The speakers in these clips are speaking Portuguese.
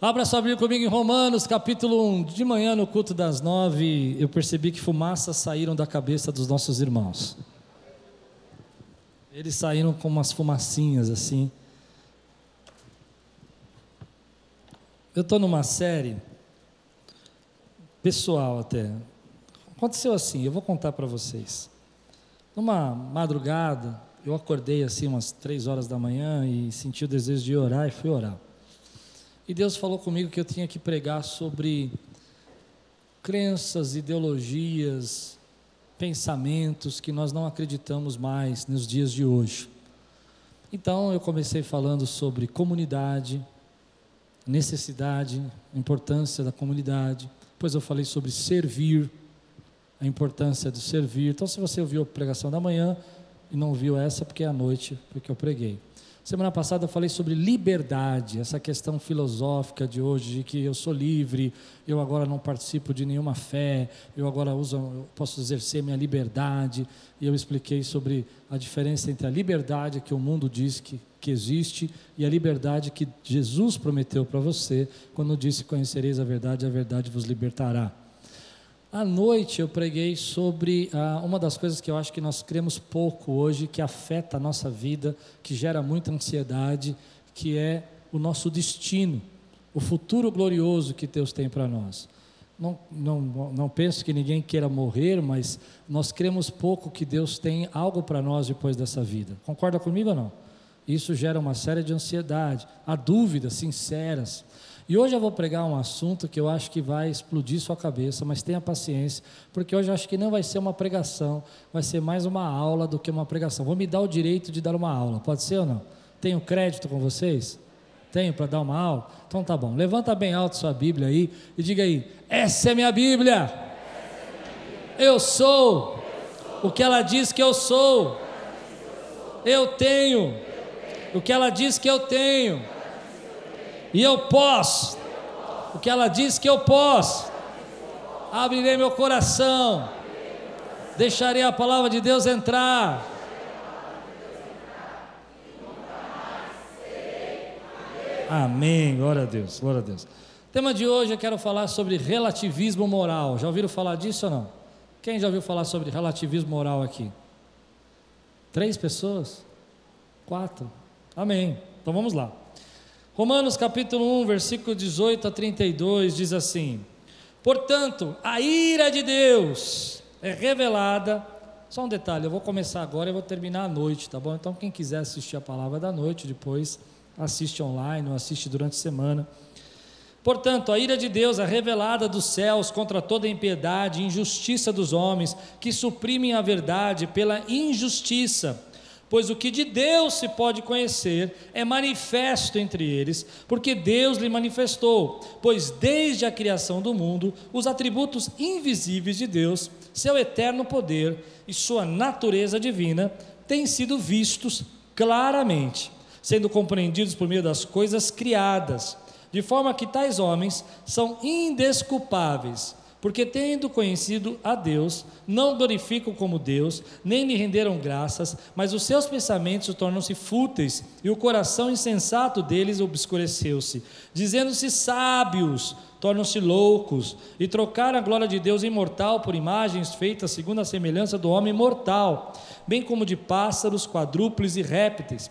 Abra sua Bíblia comigo em Romanos, capítulo 1. De manhã, no culto das nove, eu percebi que fumaças saíram da cabeça dos nossos irmãos. Eles saíram com umas fumacinhas assim. Eu estou numa série, pessoal até. Aconteceu assim, eu vou contar para vocês. Numa madrugada, eu acordei assim umas três horas da manhã e senti o desejo de orar e fui orar. E Deus falou comigo que eu tinha que pregar sobre crenças, ideologias, pensamentos que nós não acreditamos mais nos dias de hoje. Então eu comecei falando sobre comunidade, necessidade, importância da comunidade. Depois eu falei sobre servir, a importância do servir. Então, se você ouviu a pregação da manhã e não viu essa, porque é à noite, porque eu preguei. Semana passada eu falei sobre liberdade, essa questão filosófica de hoje, de que eu sou livre, eu agora não participo de nenhuma fé, eu agora uso, eu posso exercer minha liberdade. E eu expliquei sobre a diferença entre a liberdade que o mundo diz que, que existe e a liberdade que Jesus prometeu para você, quando disse: Conhecereis a verdade, a verdade vos libertará. À noite eu preguei sobre ah, uma das coisas que eu acho que nós cremos pouco hoje, que afeta a nossa vida, que gera muita ansiedade, que é o nosso destino, o futuro glorioso que Deus tem para nós. Não, não, não penso que ninguém queira morrer, mas nós cremos pouco que Deus tem algo para nós depois dessa vida. Concorda comigo ou não? Isso gera uma série de ansiedade, há dúvidas sinceras. E hoje eu vou pregar um assunto que eu acho que vai explodir sua cabeça, mas tenha paciência, porque hoje eu acho que não vai ser uma pregação, vai ser mais uma aula do que uma pregação. Vou me dar o direito de dar uma aula, pode ser ou não? Tenho crédito com vocês? Tenho para dar uma aula? Então tá bom. Levanta bem alto sua Bíblia aí e diga aí: essa é minha Bíblia. Eu sou o que ela diz que eu sou. Eu tenho o que ela diz que eu tenho e eu posso o que ela diz que eu posso. Abrirei meu coração, deixarei a palavra de Deus entrar. Amém, glória a Deus, glória a Deus. tema de hoje eu quero falar sobre relativismo moral. Já ouviram falar disso ou não? Quem já ouviu falar sobre relativismo moral aqui? Três pessoas? Quatro? Amém. Então vamos lá. Romanos capítulo 1, versículo 18 a 32 diz assim: Portanto, a ira de Deus é revelada. Só um detalhe, eu vou começar agora e vou terminar à noite, tá bom? Então, quem quiser assistir a palavra da noite, depois assiste online ou assiste durante a semana. Portanto, a ira de Deus é revelada dos céus contra toda impiedade e injustiça dos homens, que suprimem a verdade pela injustiça Pois o que de Deus se pode conhecer é manifesto entre eles, porque Deus lhe manifestou. Pois desde a criação do mundo, os atributos invisíveis de Deus, seu eterno poder e sua natureza divina, têm sido vistos claramente, sendo compreendidos por meio das coisas criadas, de forma que tais homens são indesculpáveis porque tendo conhecido a Deus, não glorificam como Deus, nem lhe renderam graças, mas os seus pensamentos tornam-se fúteis, e o coração insensato deles obscureceu-se. Dizendo-se sábios, tornam-se loucos, e trocaram a glória de Deus imortal por imagens feitas segundo a semelhança do homem mortal, bem como de pássaros, quadrúpedes e répteis.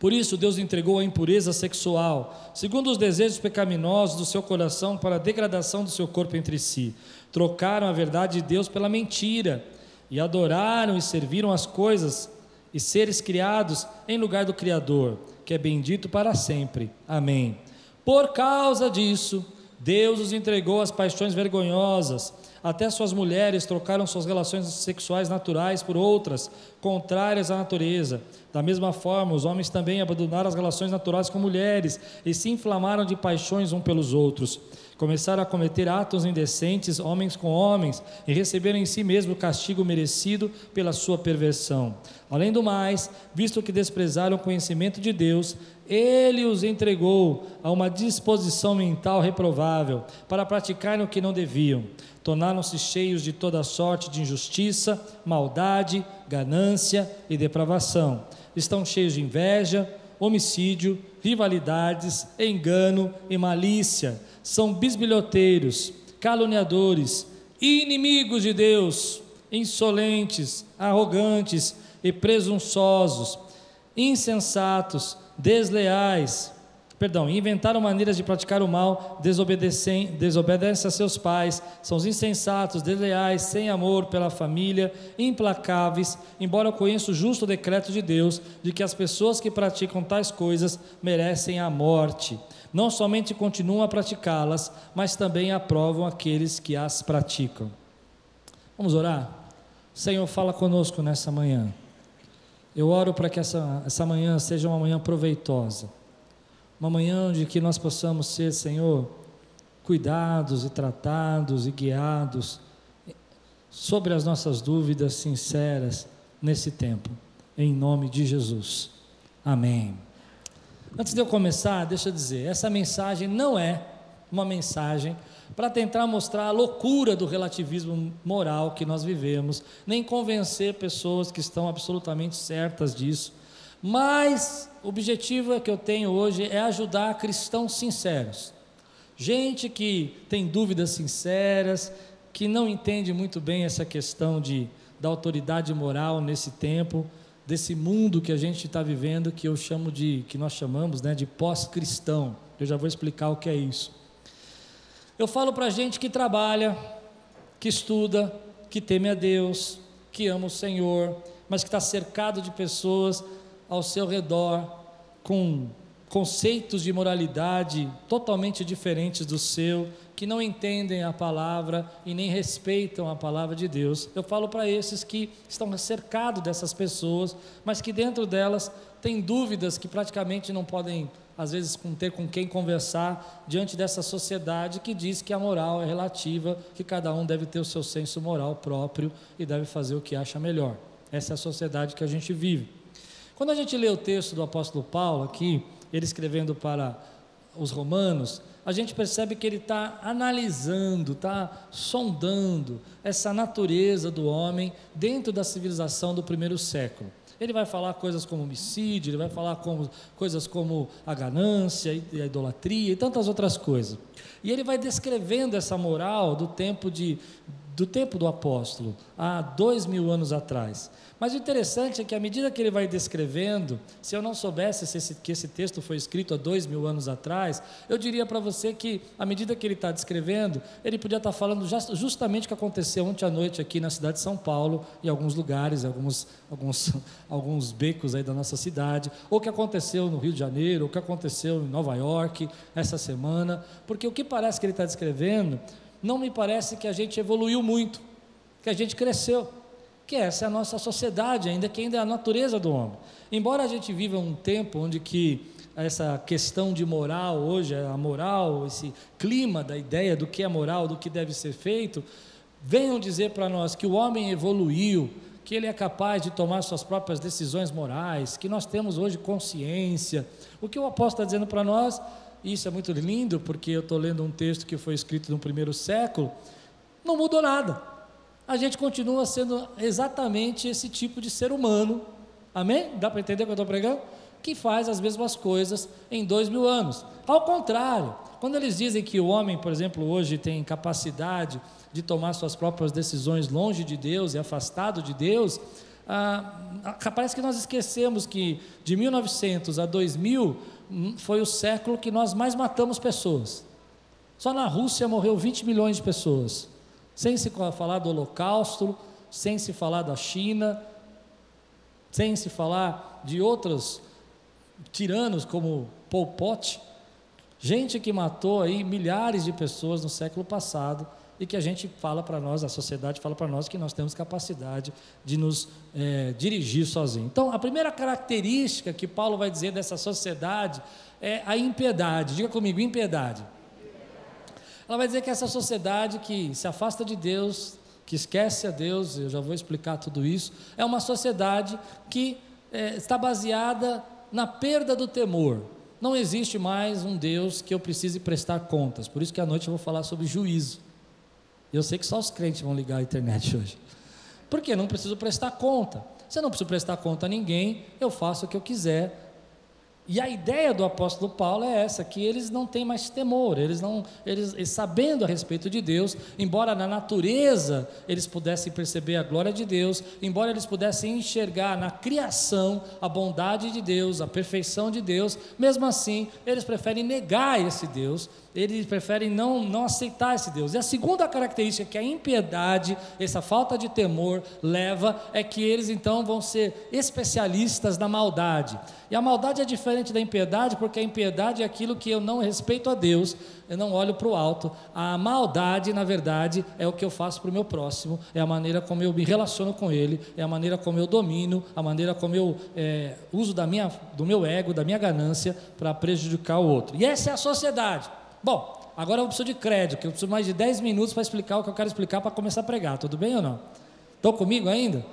Por isso, Deus entregou a impureza sexual, segundo os desejos pecaminosos do seu coração, para a degradação do seu corpo entre si. Trocaram a verdade de Deus pela mentira, e adoraram e serviram as coisas e seres criados em lugar do Criador, que é bendito para sempre. Amém. Por causa disso, Deus os entregou às paixões vergonhosas até suas mulheres trocaram suas relações sexuais naturais por outras, contrárias à natureza. Da mesma forma, os homens também abandonaram as relações naturais com mulheres e se inflamaram de paixões um pelos outros. Começaram a cometer atos indecentes, homens com homens, e receberam em si mesmo o castigo merecido pela sua perversão. Além do mais, visto que desprezaram o conhecimento de Deus, ele os entregou a uma disposição mental reprovável para praticarem o que não deviam. Tornaram-se cheios de toda sorte de injustiça, maldade, ganância e depravação. Estão cheios de inveja, homicídio, rivalidades, engano e malícia. São bisbilhoteiros, caluniadores, inimigos de Deus, insolentes, arrogantes e presunçosos, insensatos, desleais, perdão, inventaram maneiras de praticar o mal, desobedecem, desobedecem a seus pais, são os insensatos, desleais, sem amor pela família, implacáveis, embora eu conheça o justo decreto de Deus de que as pessoas que praticam tais coisas merecem a morte. Não somente continuam a praticá-las, mas também aprovam aqueles que as praticam. Vamos orar? Senhor, fala conosco nessa manhã. Eu oro para que essa, essa manhã seja uma manhã proveitosa uma manhã onde que nós possamos ser, Senhor, cuidados e tratados e guiados sobre as nossas dúvidas sinceras nesse tempo, em nome de Jesus. Amém. Antes de eu começar, deixa eu dizer, essa mensagem não é uma mensagem para tentar mostrar a loucura do relativismo moral que nós vivemos, nem convencer pessoas que estão absolutamente certas disso mas o objetivo que eu tenho hoje é ajudar cristãos sinceros. Gente que tem dúvidas sinceras, que não entende muito bem essa questão de, da autoridade moral nesse tempo, desse mundo que a gente está vivendo, que eu chamo de, que nós chamamos né, de pós-cristão. Eu já vou explicar o que é isso. Eu falo para gente que trabalha, que estuda, que teme a Deus, que ama o Senhor, mas que está cercado de pessoas ao seu redor com conceitos de moralidade totalmente diferentes do seu, que não entendem a palavra e nem respeitam a palavra de Deus. Eu falo para esses que estão cercados dessas pessoas, mas que dentro delas têm dúvidas que praticamente não podem, às vezes, ter com quem conversar diante dessa sociedade que diz que a moral é relativa, que cada um deve ter o seu senso moral próprio e deve fazer o que acha melhor. Essa é a sociedade que a gente vive. Quando a gente lê o texto do apóstolo Paulo aqui, ele escrevendo para os romanos, a gente percebe que ele está analisando, está sondando essa natureza do homem dentro da civilização do primeiro século. Ele vai falar coisas como homicídio, ele vai falar como, coisas como a ganância e a idolatria e tantas outras coisas. E ele vai descrevendo essa moral do tempo de, do tempo do apóstolo, há dois mil anos atrás. Mas o interessante é que, à medida que ele vai descrevendo, se eu não soubesse esse, que esse texto foi escrito há dois mil anos atrás, eu diria para você que, à medida que ele está descrevendo, ele podia estar tá falando justamente o que aconteceu ontem à noite aqui na cidade de São Paulo, em alguns lugares, alguns, alguns, alguns becos aí da nossa cidade, ou o que aconteceu no Rio de Janeiro, ou o que aconteceu em Nova York essa semana, porque o que parece que ele está descrevendo, não me parece que a gente evoluiu muito, que a gente cresceu que essa é a nossa sociedade, ainda que ainda é a natureza do homem. Embora a gente viva um tempo onde que essa questão de moral hoje, a moral, esse clima da ideia do que é moral, do que deve ser feito, venham dizer para nós que o homem evoluiu, que ele é capaz de tomar suas próprias decisões morais, que nós temos hoje consciência. O que o apóstolo está dizendo para nós, isso é muito lindo, porque eu estou lendo um texto que foi escrito no primeiro século, não mudou nada a gente continua sendo exatamente esse tipo de ser humano, amém? Dá para entender o que eu estou pregando? Que faz as mesmas coisas em dois mil anos. Ao contrário, quando eles dizem que o homem, por exemplo, hoje tem capacidade de tomar suas próprias decisões longe de Deus e afastado de Deus, ah, parece que nós esquecemos que de 1900 a 2000 hum, foi o século que nós mais matamos pessoas. Só na Rússia morreu 20 milhões de pessoas. Sem se falar do Holocausto, sem se falar da China, sem se falar de outros tiranos como Pol Pot, gente que matou aí milhares de pessoas no século passado e que a gente fala para nós, a sociedade fala para nós que nós temos capacidade de nos é, dirigir sozinho. Então, a primeira característica que Paulo vai dizer dessa sociedade é a impiedade. Diga comigo, impiedade. Ela vai dizer que essa sociedade que se afasta de Deus, que esquece a Deus, eu já vou explicar tudo isso, é uma sociedade que é, está baseada na perda do temor. Não existe mais um Deus que eu precise prestar contas. Por isso que à noite eu vou falar sobre juízo. Eu sei que só os crentes vão ligar a internet hoje. Porque não preciso prestar conta. Se eu não preciso prestar conta a ninguém, eu faço o que eu quiser E a ideia do apóstolo Paulo é essa, que eles não têm mais temor, eles não, eles, eles, sabendo a respeito de Deus, embora na natureza eles pudessem perceber a glória de Deus, embora eles pudessem enxergar na criação a bondade de Deus, a perfeição de Deus, mesmo assim eles preferem negar esse Deus eles preferem não, não aceitar esse Deus. E a segunda característica que a impiedade, essa falta de temor, leva é que eles então vão ser especialistas na maldade. E a maldade é diferente da impiedade, porque a impiedade é aquilo que eu não respeito a Deus, eu não olho para o alto. A maldade, na verdade, é o que eu faço para o meu próximo, é a maneira como eu me relaciono com ele, é a maneira como eu domino, a maneira como eu é, uso da minha, do meu ego, da minha ganância para prejudicar o outro. E essa é a sociedade. Bom, agora eu preciso de crédito, que eu preciso mais de 10 minutos para explicar o que eu quero explicar para começar a pregar, tudo bem ou não? Estão comigo ainda?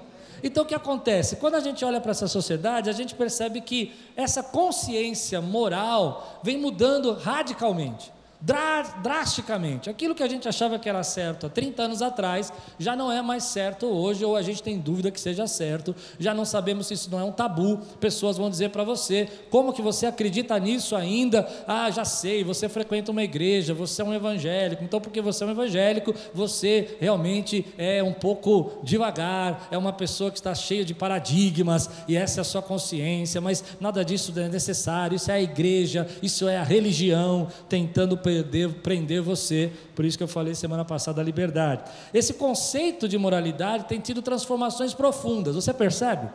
Então o que acontece? Quando a gente olha para essa sociedade, a gente percebe que essa consciência moral vem mudando radicalmente drasticamente. Aquilo que a gente achava que era certo há 30 anos atrás, já não é mais certo hoje, ou a gente tem dúvida que seja certo, já não sabemos se isso não é um tabu. Pessoas vão dizer para você: como que você acredita nisso ainda? Ah, já sei, você frequenta uma igreja, você é um evangélico, então porque você é um evangélico, você realmente é um pouco devagar, é uma pessoa que está cheia de paradigmas, e essa é a sua consciência, mas nada disso é necessário, isso é a igreja, isso é a religião tentando prender, prender você. Por isso que eu falei semana passada da liberdade. Esse conceito de moralidade tem tido transformações profundas. Você percebe?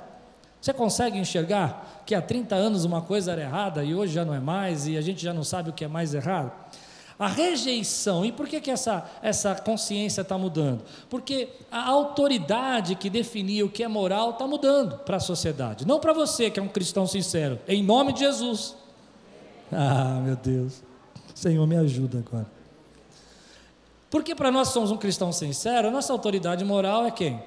Você consegue enxergar que há 30 anos uma coisa era errada e hoje já não é mais, e a gente já não sabe o que é mais errado? A rejeição, e por que, que essa, essa consciência está mudando? Porque a autoridade que definia o que é moral está mudando para a sociedade, não para você que é um cristão sincero, em nome de Jesus. Ah, meu Deus. Senhor, me ajuda agora. Porque para nós somos um cristão sincero, a nossa autoridade moral é quem?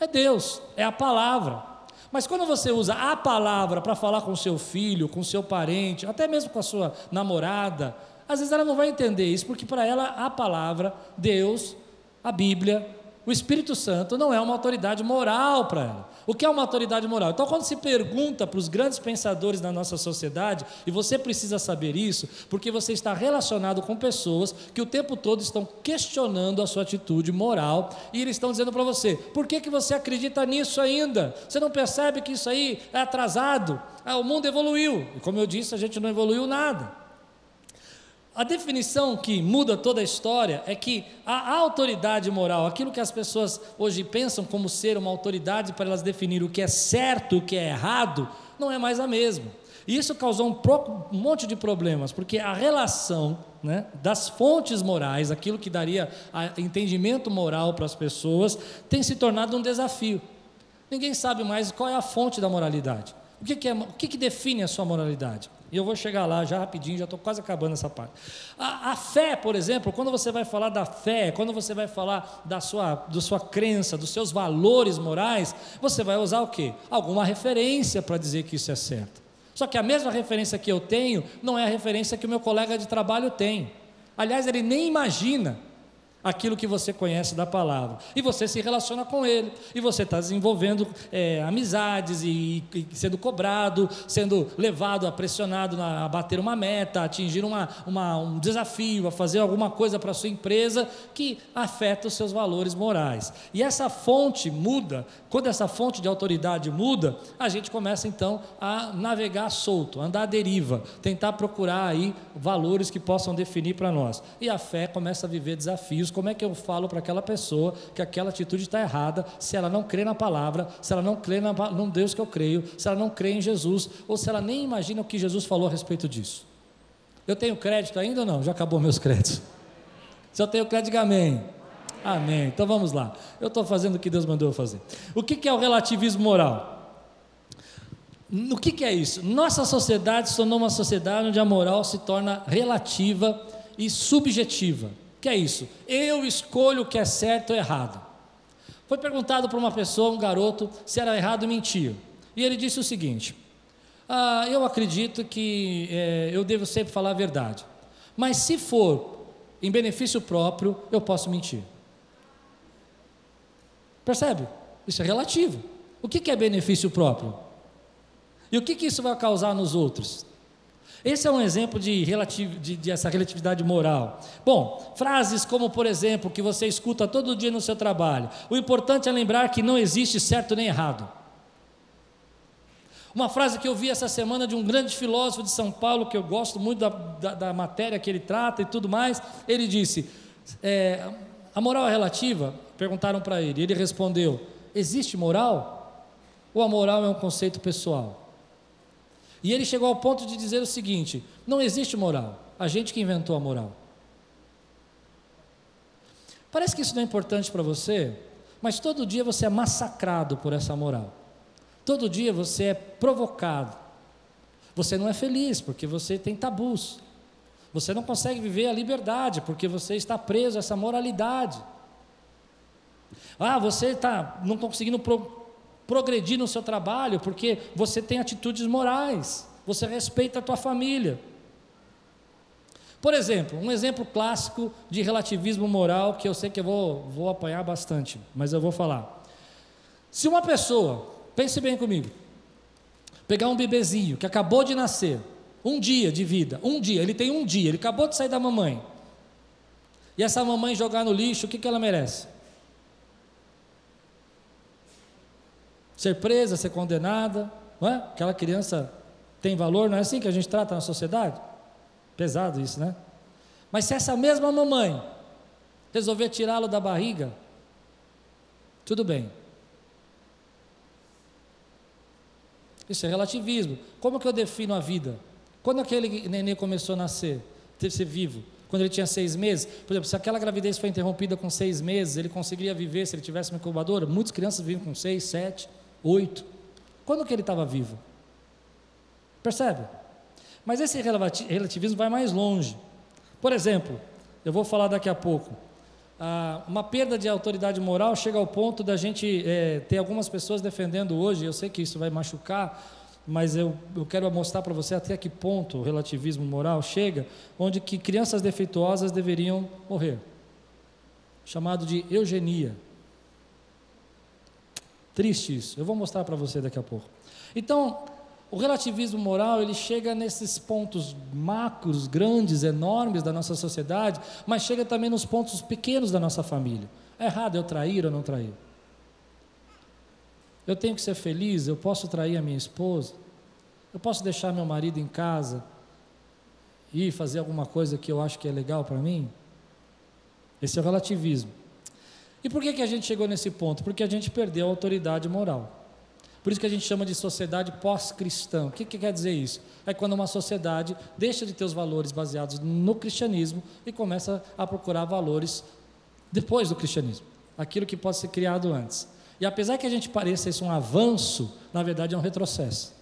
É Deus, é a palavra. Mas quando você usa a palavra para falar com seu filho, com seu parente, até mesmo com a sua namorada, às vezes ela não vai entender isso, porque para ela a palavra, Deus, a Bíblia, o Espírito Santo não é uma autoridade moral para ela. O que é uma autoridade moral? Então, quando se pergunta para os grandes pensadores da nossa sociedade, e você precisa saber isso, porque você está relacionado com pessoas que o tempo todo estão questionando a sua atitude moral, e eles estão dizendo para você: por que, que você acredita nisso ainda? Você não percebe que isso aí é atrasado? Ah, o mundo evoluiu, e como eu disse, a gente não evoluiu nada. A definição que muda toda a história é que a autoridade moral, aquilo que as pessoas hoje pensam como ser uma autoridade para elas definir o que é certo o que é errado, não é mais a mesma. E isso causou um, um monte de problemas, porque a relação né, das fontes morais, aquilo que daria entendimento moral para as pessoas, tem se tornado um desafio. Ninguém sabe mais qual é a fonte da moralidade. O que, que, é, o que, que define a sua moralidade? E eu vou chegar lá já rapidinho, já estou quase acabando essa parte. A, a, fé, por exemplo, quando você vai falar da fé, quando você vai falar da sua, da sua crença, dos seus valores morais, você vai usar o quê? Alguma referência para dizer que isso é certo. Só que a mesma referência que eu tenho não é a referência que o meu colega de trabalho tem. Aliás, ele nem imagina aquilo que você conhece da palavra. E você se relaciona com ele. E você está desenvolvendo é, amizades e, e, sendo cobrado, sendo levado, pressionado a, a bater uma meta, a atingir uma, uma, um desafio, a fazer alguma coisa para a sua empresa que afeta os seus valores morais. E essa fonte muda. Quando essa fonte de autoridade muda, a gente começa então a navegar solto, andar à deriva, tentar procurar aí valores que possam definir para nós. E a fé começa a viver desafios como é que eu falo para aquela pessoa que aquela atitude está errada, se ela não crê na palavra, se ela não crê na, no Deus que eu creio, se ela não crê em Jesus, ou se ela nem imagina o que Jesus falou a respeito disso. Eu tenho crédito ainda ou não? Já acabou meus créditos. Se eu tenho crédito, diga amém. Amém. Então vamos lá. Eu estou fazendo o que Deus mandou eu fazer. O que, que é o relativismo moral? O que, que é isso? Nossa sociedade se tornou uma sociedade onde a moral se torna relativa e subjetiva que é isso? Eu escolho o que é certo ou errado. Foi perguntado para uma pessoa, um garoto, se era errado mentir. E ele disse o seguinte: ah, Eu acredito que é, eu devo sempre falar a verdade. Mas se for em benefício próprio, eu posso mentir. Percebe? Isso é relativo. O que, que é benefício próprio? E o que, que isso vai causar nos outros? Esse é um exemplo de, relativ, de, de, essa relatividade moral. Bom, frases como, por exemplo, que você escuta todo dia no seu trabalho. O importante é lembrar que não existe certo nem errado. Uma frase que eu vi essa semana de um grande filósofo de São Paulo, que eu gosto muito da, da, da matéria que ele trata e tudo mais. Ele disse: é, a moral é relativa? Perguntaram para ele. Ele respondeu: existe moral? Ou a moral é um conceito pessoal? E ele chegou ao ponto de dizer o seguinte: não existe moral, a gente que inventou a moral. Parece que isso não é importante para você, mas todo dia você é massacrado por essa moral. Todo dia você é provocado. Você não é feliz porque você tem tabus. Você não consegue viver a liberdade porque você está preso a essa moralidade. Ah, você está não conseguindo pro, progredir no seu trabalho, porque você tem atitudes morais, você respeita a tua família. Por exemplo, um exemplo clássico de relativismo moral que eu sei que eu vou, vou apanhar bastante, mas eu vou falar. Se uma pessoa, pense bem comigo, pegar um bebezinho que acabou de nascer, um dia de vida, um dia, ele tem um dia, ele acabou de sair da mamãe, e essa mamãe jogar no lixo, o que, que ela merece? Ser presa, ser condenada, não é? Aquela criança tem valor, não é assim que a gente trata na sociedade? Pesado isso, né? Mas se essa mesma mamãe resolver tirá-lo da barriga, tudo bem. Isso é relativismo. Como que eu defino a vida? Quando aquele neném começou a nascer, teve ser vivo? Quando ele tinha seis meses? Por exemplo, se aquela gravidez foi interrompida com seis meses, ele conseguiria viver se ele tivesse uma incubadora? Muitas crianças vivem com seis, sete oito. Quando que ele estava vivo? Percebe? Mas esse relativismo vai mais longe. Por exemplo, eu vou falar daqui a pouco. Ah, uma perda de autoridade moral chega ao ponto da gente é, ter algumas pessoas defendendo hoje. Eu sei que isso vai machucar, mas eu, eu quero mostrar para você até que ponto o relativismo moral chega, onde que crianças defeituosas deveriam morrer, chamado de eugenia. Triste isso. Eu vou mostrar para você daqui a pouco. Então, o relativismo moral, ele chega nesses pontos macros, grandes, enormes da nossa sociedade, mas chega também nos pontos pequenos da nossa família. É errado eu trair ou não trair? Eu tenho que ser feliz, eu posso trair a minha esposa? Eu posso deixar meu marido em casa e fazer alguma coisa que eu acho que é legal para mim? Esse é o relativismo. E por que, que a gente chegou nesse ponto? Porque a gente perdeu a autoridade moral. Por isso que a gente chama de sociedade pós-cristã. O que, que quer dizer isso? É quando uma sociedade deixa de ter os valores baseados no cristianismo e começa a procurar valores depois do cristianismo, aquilo que pode ser criado antes. E apesar que a gente pareça isso um avanço, na verdade é um retrocesso.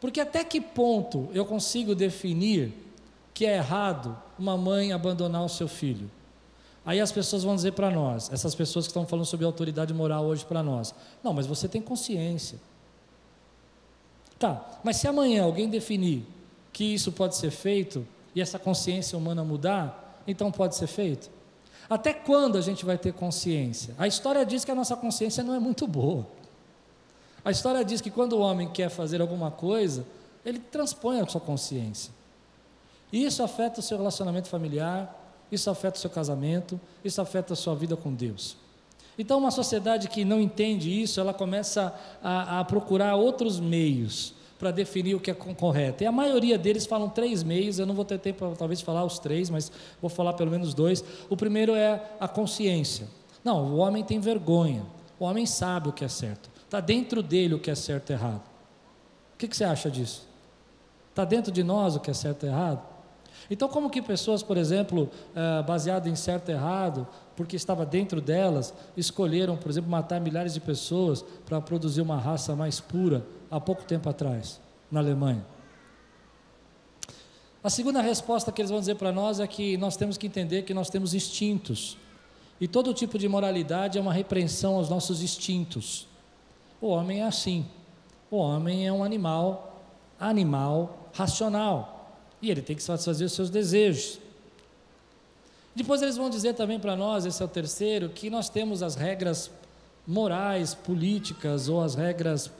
Porque até que ponto eu consigo definir que é errado uma mãe abandonar o seu filho? Aí as pessoas vão dizer para nós, essas pessoas que estão falando sobre autoridade moral hoje para nós, não, mas você tem consciência. Tá, mas se amanhã alguém definir que isso pode ser feito e essa consciência humana mudar, então pode ser feito? Até quando a gente vai ter consciência? A história diz que a nossa consciência não é muito boa. A história diz que quando o homem quer fazer alguma coisa, ele transpõe a sua consciência. E isso afeta o seu relacionamento familiar, isso afeta o seu casamento, isso afeta a sua vida com Deus. Então, uma sociedade que não entende isso, ela começa a, a procurar outros meios para definir o que é correto. E a maioria deles falam três meios, eu não vou ter tempo para talvez falar os três, mas vou falar pelo menos dois. O primeiro é a consciência. Não, o homem tem vergonha, o homem sabe o que é certo, está dentro dele o que é certo e errado. O que, que você acha disso? Está dentro de nós o que é certo e errado? Então, como que pessoas, por exemplo, uh, baseado em certo e errado, porque estava dentro delas, escolheram, por exemplo, matar milhares de pessoas para produzir uma raça mais pura há pouco tempo atrás, na Alemanha? A segunda resposta que eles vão dizer para nós é que nós temos que entender que nós temos instintos. E todo tipo de moralidade é uma repreensão aos nossos instintos. O homem é assim. O homem é um animal, animal racional. E ele tem que satisfazer os seus desejos. Depois eles vão dizer também para nós, esse é o terceiro, que nós temos as regras morais, políticas ou as regras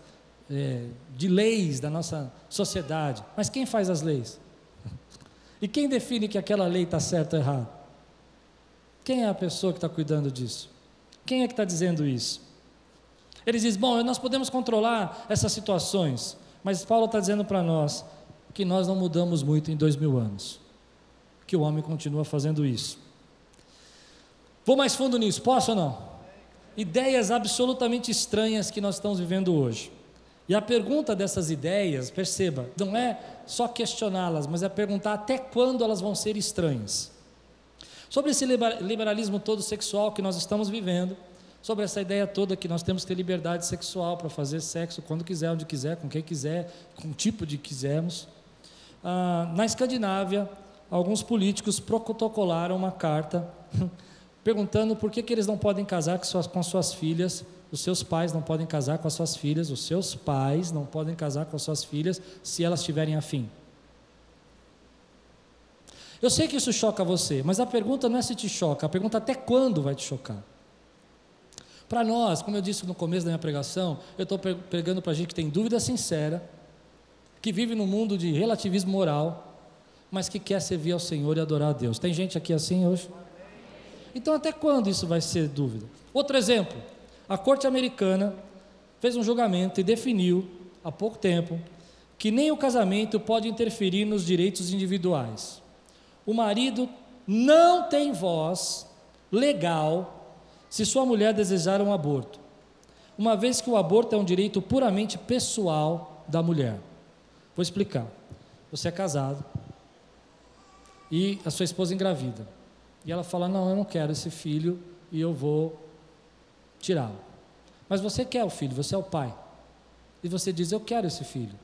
é, de leis da nossa sociedade. Mas quem faz as leis? E quem define que aquela lei está certa ou errada? Quem é a pessoa que está cuidando disso? Quem é que está dizendo isso? Ele diz: bom, nós podemos controlar essas situações, mas Paulo está dizendo para nós que nós não mudamos muito em dois mil anos, que o homem continua fazendo isso. Vou mais fundo nisso, posso ou não? Ideias absolutamente estranhas que nós estamos vivendo hoje. E a pergunta dessas ideias, perceba, não é só questioná-las, mas é perguntar até quando elas vão ser estranhas. Sobre esse liberalismo todo sexual que nós estamos vivendo, sobre essa ideia toda que nós temos que ter liberdade sexual para fazer sexo quando quiser, onde quiser, com quem quiser, com o tipo de quisermos. Ah, na Escandinávia, alguns políticos protocolaram uma carta perguntando por que, que eles não podem casar com suas, com suas filhas, os seus pais não podem casar com as suas filhas, os seus pais não podem casar com as suas filhas se elas tiverem afim. Eu sei que isso choca você, mas a pergunta não é se te choca, a pergunta é até quando vai te chocar. Para nós, como eu disse no começo da minha pregação, eu estou pregando para gente que tem dúvida sincera, que vive num mundo de relativismo moral, mas que quer servir ao Senhor e adorar a Deus. Tem gente aqui assim hoje? Então, até quando isso vai ser dúvida? Outro exemplo: a corte americana fez um julgamento e definiu, há pouco tempo, que nem o casamento pode interferir nos direitos individuais. O marido não tem voz legal se sua mulher desejar um aborto, uma vez que o aborto é um direito puramente pessoal da mulher. Vou explicar. Você é casado e a sua esposa engravida. E ela fala: Não, eu não quero esse filho e eu vou tirá-lo. Mas você quer o filho, você é o pai. E você diz: Eu quero esse filho.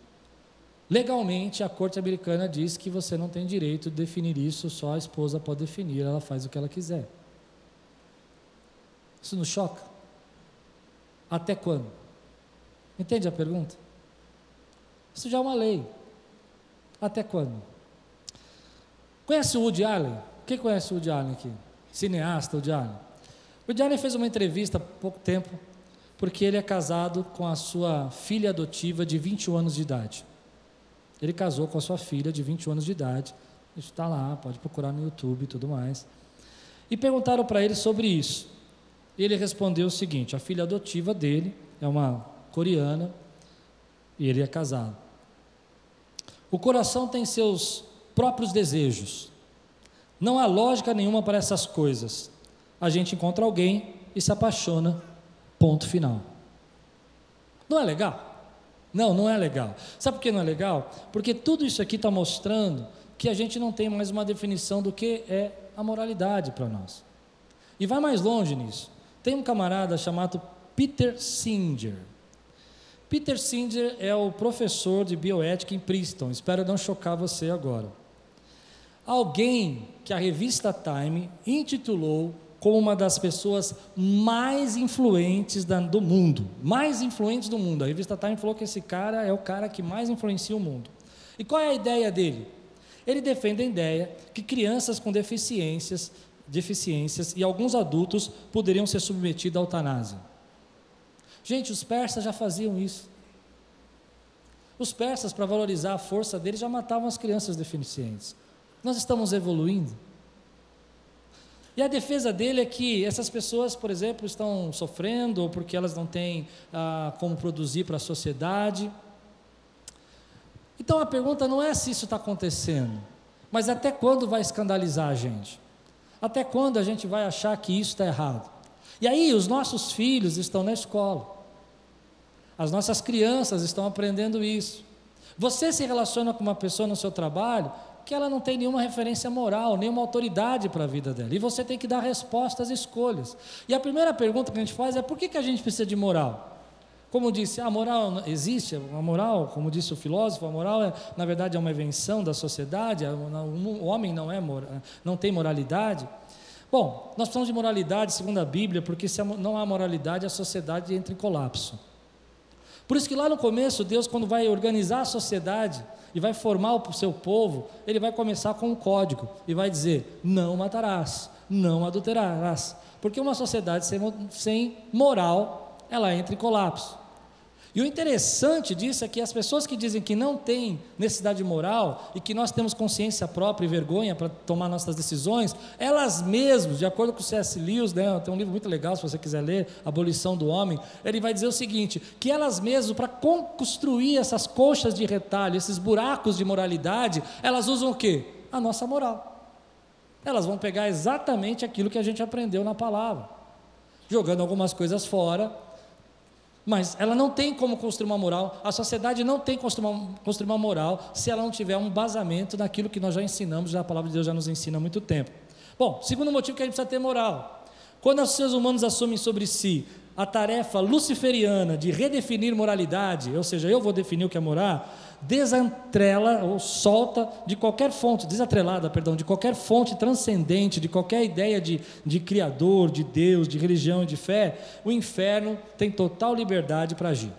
Legalmente, a corte americana diz que você não tem direito de definir isso, só a esposa pode definir, ela faz o que ela quiser. Isso nos choca? Até quando? Entende a pergunta? Isso já é uma lei. Até quando? Conhece o Woody Allen? Quem conhece o Woody Allen aqui? Cineasta Woody Allen. O Woody Allen fez uma entrevista há pouco tempo, porque ele é casado com a sua filha adotiva de 21 anos de idade. Ele casou com a sua filha de 21 anos de idade. Isso está lá, pode procurar no YouTube e tudo mais. E perguntaram para ele sobre isso. Ele respondeu o seguinte: a filha adotiva dele é uma coreana e ele é casado. O coração tem seus próprios desejos. Não há lógica nenhuma para essas coisas. A gente encontra alguém e se apaixona. Ponto final. Não é legal? Não, não é legal. Sabe por que não é legal? Porque tudo isso aqui está mostrando que a gente não tem mais uma definição do que é a moralidade para nós. E vai mais longe nisso. Tem um camarada chamado Peter Singer. Peter Singer é o professor de bioética em Princeton. Espero não chocar você agora. Alguém que a revista Time intitulou como uma das pessoas mais influentes do mundo. Mais influentes do mundo. A revista Time falou que esse cara é o cara que mais influencia o mundo. E qual é a ideia dele? Ele defende a ideia que crianças com deficiências deficiências e alguns adultos poderiam ser submetidos à eutanásia. Gente, os persas já faziam isso. Os persas, para valorizar a força deles, já matavam as crianças deficientes. Nós estamos evoluindo. E a defesa dele é que essas pessoas, por exemplo, estão sofrendo ou porque elas não têm ah, como produzir para a sociedade. Então a pergunta não é se isso está acontecendo, mas até quando vai escandalizar a gente? Até quando a gente vai achar que isso está errado? E aí, os nossos filhos estão na escola, as nossas crianças estão aprendendo isso. Você se relaciona com uma pessoa no seu trabalho que ela não tem nenhuma referência moral, nenhuma autoridade para a vida dela, e você tem que dar respostas, escolhas. E a primeira pergunta que a gente faz é: por que, que a gente precisa de moral? Como disse, a moral existe, a moral, como disse o filósofo, a moral é, na verdade é uma invenção da sociedade, o homem não é não tem moralidade. Bom, nós precisamos de moralidade segundo a Bíblia, porque se não há moralidade, a sociedade entra em colapso. Por isso que lá no começo, Deus, quando vai organizar a sociedade e vai formar o seu povo, ele vai começar com um código e vai dizer: não matarás, não adulterarás. Porque uma sociedade sem, sem moral ela entra em colapso. E o interessante disso é que as pessoas que dizem que não têm necessidade moral e que nós temos consciência própria e vergonha para tomar nossas decisões, elas mesmas, de acordo com o C.S. Lewis, né, tem um livro muito legal se você quiser ler, Abolição do Homem, ele vai dizer o seguinte: que elas mesmas, para construir essas coxas de retalho, esses buracos de moralidade, elas usam o quê? A nossa moral. Elas vão pegar exatamente aquilo que a gente aprendeu na palavra, jogando algumas coisas fora mas ela não tem como construir uma moral, a sociedade não tem como construir uma, moral se ela não tiver um basamento naquilo que nós já ensinamos, já a palavra de Deus já nos ensina há muito tempo. Bom, segundo motivo que a gente precisa ter moral. Quando os seres humanos assumem sobre si a tarefa luciferiana de redefinir moralidade, ou seja, eu vou definir o que é moral, desantrela ou solta de qualquer fonte, desatrelada, perdão, de qualquer fonte transcendente, de qualquer ideia de, de Criador, de Deus, de religião e de fé, o inferno tem total liberdade para agir.